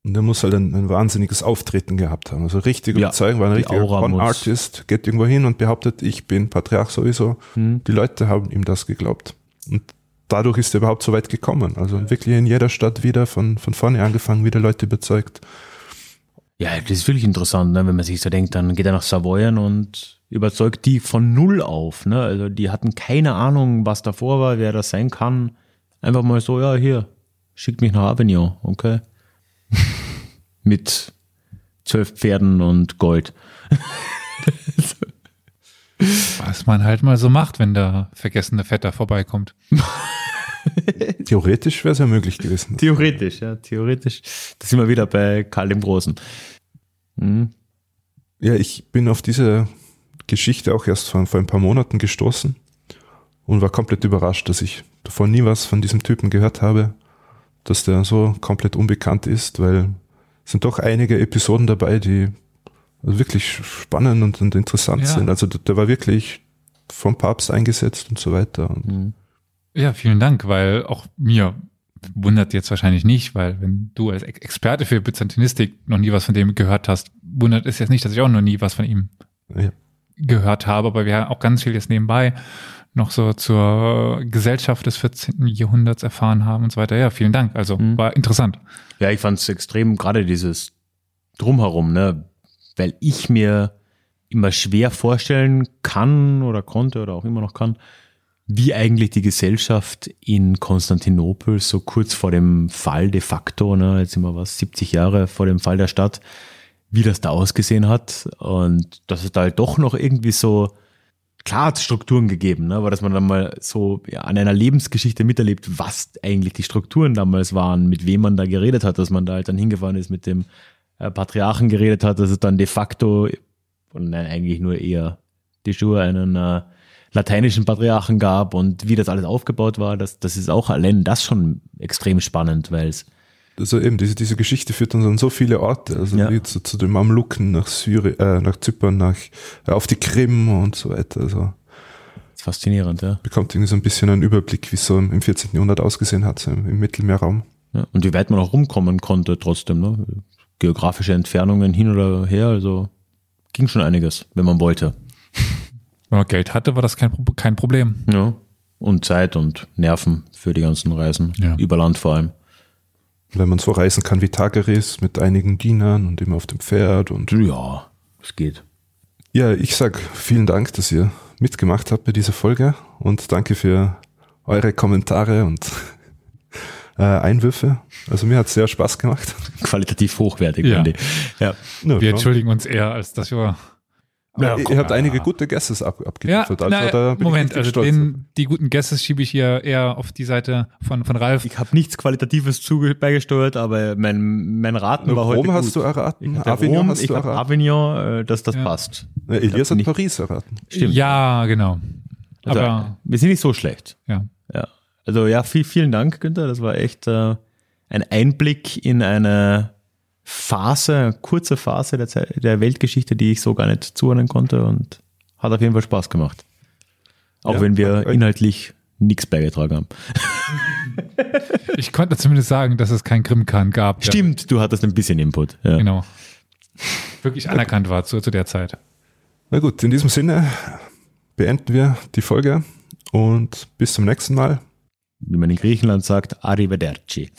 Und er muss halt ein, ein wahnsinniges Auftreten gehabt haben. Also richtig Ja, überzeugen, war ein richtiger Con-Artist, geht irgendwo hin und behauptet, ich bin Patriarch sowieso. Hm. Die Leute haben ihm das geglaubt. Und dadurch ist er überhaupt so weit gekommen. Also wirklich in jeder Stadt wieder von, von vorne angefangen, wieder Leute überzeugt. Ja, das ist wirklich interessant, ne? wenn man sich so denkt, dann geht er nach Savoyen und überzeugt die von null auf. Ne? Also die hatten keine Ahnung, was davor war, wer das sein kann. Einfach mal so, ja, hier, schickt mich nach Avignon, okay. Mit zwölf Pferden und Gold. was man halt mal so macht, wenn der vergessene Vetter vorbeikommt. Theoretisch wäre es ja möglich gewesen. Theoretisch, ja, theoretisch. Da sind wir wieder bei Karl dem Großen. Mhm. Ja, ich bin auf diese Geschichte auch erst vor, vor ein paar Monaten gestoßen und war komplett überrascht, dass ich davor nie was von diesem Typen gehört habe, dass der so komplett unbekannt ist, weil es sind doch einige Episoden dabei, die wirklich spannend und, und interessant Ja. sind. Also der, der war wirklich vom Papst eingesetzt und so weiter. Und Mhm. Ja, vielen Dank, weil auch mir wundert jetzt wahrscheinlich nicht, weil wenn du als Ex- Experte für Byzantinistik noch nie was von dem gehört hast, wundert es jetzt nicht, dass ich auch noch nie was von ihm ja. gehört habe, aber wir haben auch ganz viel jetzt nebenbei noch so zur Gesellschaft des 14. Jahrhunderts erfahren haben und so weiter. Ja, vielen Dank. Also Mhm. war interessant. Ja, ich fand es extrem, gerade dieses Drumherum, ne? weil ich mir immer schwer vorstellen kann oder konnte oder auch immer noch kann, wie eigentlich die Gesellschaft in Konstantinopel so kurz vor dem Fall de facto, ne, jetzt sind wir was, 70 Jahre vor dem Fall der Stadt, wie das da ausgesehen hat und dass es da halt doch noch irgendwie so, klar hat Strukturen gegeben, ne, aber dass man dann mal so ja, an einer Lebensgeschichte miterlebt, was eigentlich die Strukturen damals waren, mit wem man da geredet hat, dass man da halt dann hingefahren ist, mit dem äh, Patriarchen geredet hat, dass es dann de facto und nein, eigentlich nur eher de jure einen äh, lateinischen Patriarchen gab und wie das alles aufgebaut war, das, das ist auch allein das schon extrem spannend, weil es Also eben, diese, diese Geschichte führt uns an so viele Orte, also Ja. wie zu, zu den Mamluken, nach Syrien, äh, nach Zypern, nach, äh, auf die Krim und so weiter. Also ist faszinierend, ja. bekommt irgendwie so ein bisschen einen Überblick, wie es so im, im 14. Jahrhundert ausgesehen hat, so im, im Mittelmeerraum. ja. Und wie weit man auch rumkommen konnte trotzdem, ne? Geografische Entfernungen hin oder her, also ging schon einiges, wenn man wollte. Wenn man Geld hatte, war das kein, kein Problem. Ja. Und Zeit und Nerven für die ganzen Reisen, Ja. über Land vor allem. Wenn man so reisen kann wie Tageres mit einigen Dienern und immer auf dem Pferd und Ja, es geht. ja, ich sag vielen Dank, dass ihr mitgemacht habt bei dieser Folge und danke für eure Kommentare und äh, Einwürfe. Also mir hat es sehr Spaß gemacht. Qualitativ hochwertig, Ja. finde ich. Ja. Ja, Wir entschuldigen uns eher, als dass wir. Ja, ihr habt ja. einige gute Guesses ab, Ja, abgeliefert. also na, da bin ich Moment, also stolz. den, die guten Guesses schiebe ich hier eher auf die Seite von, von Ralf. Ich habe nichts Qualitatives beigesteuert, aber mein, mein Raten war heute Rom hast gut. du erraten, Ich Avignon Rom, hast ich du erraten. Avignon, äh, dass das Ja. passt. Ja, Elias hat ich- Paris erraten. Stimmt. Ja, genau. Also, Aber wir sind nicht so schlecht. ja. Ja. Also ja, viel, vielen Dank, Günther. Das war echt äh, ein Einblick in eine Phase, kurze Phase der, Zeit, der Weltgeschichte, die ich so gar nicht zuordnen konnte und hat auf jeden Fall Spaß gemacht. Auch Ja, wenn wir inhaltlich nichts beigetragen haben. Ich konnte zumindest sagen, dass es kein Grimkan gab. Stimmt, du hattest ein bisschen Input. Ja. Genau. Wirklich anerkannt war zu, zu der Zeit. Na gut, in diesem Sinne beenden wir die Folge und bis zum nächsten Mal. Wie man in Griechenland sagt, Arrivederci.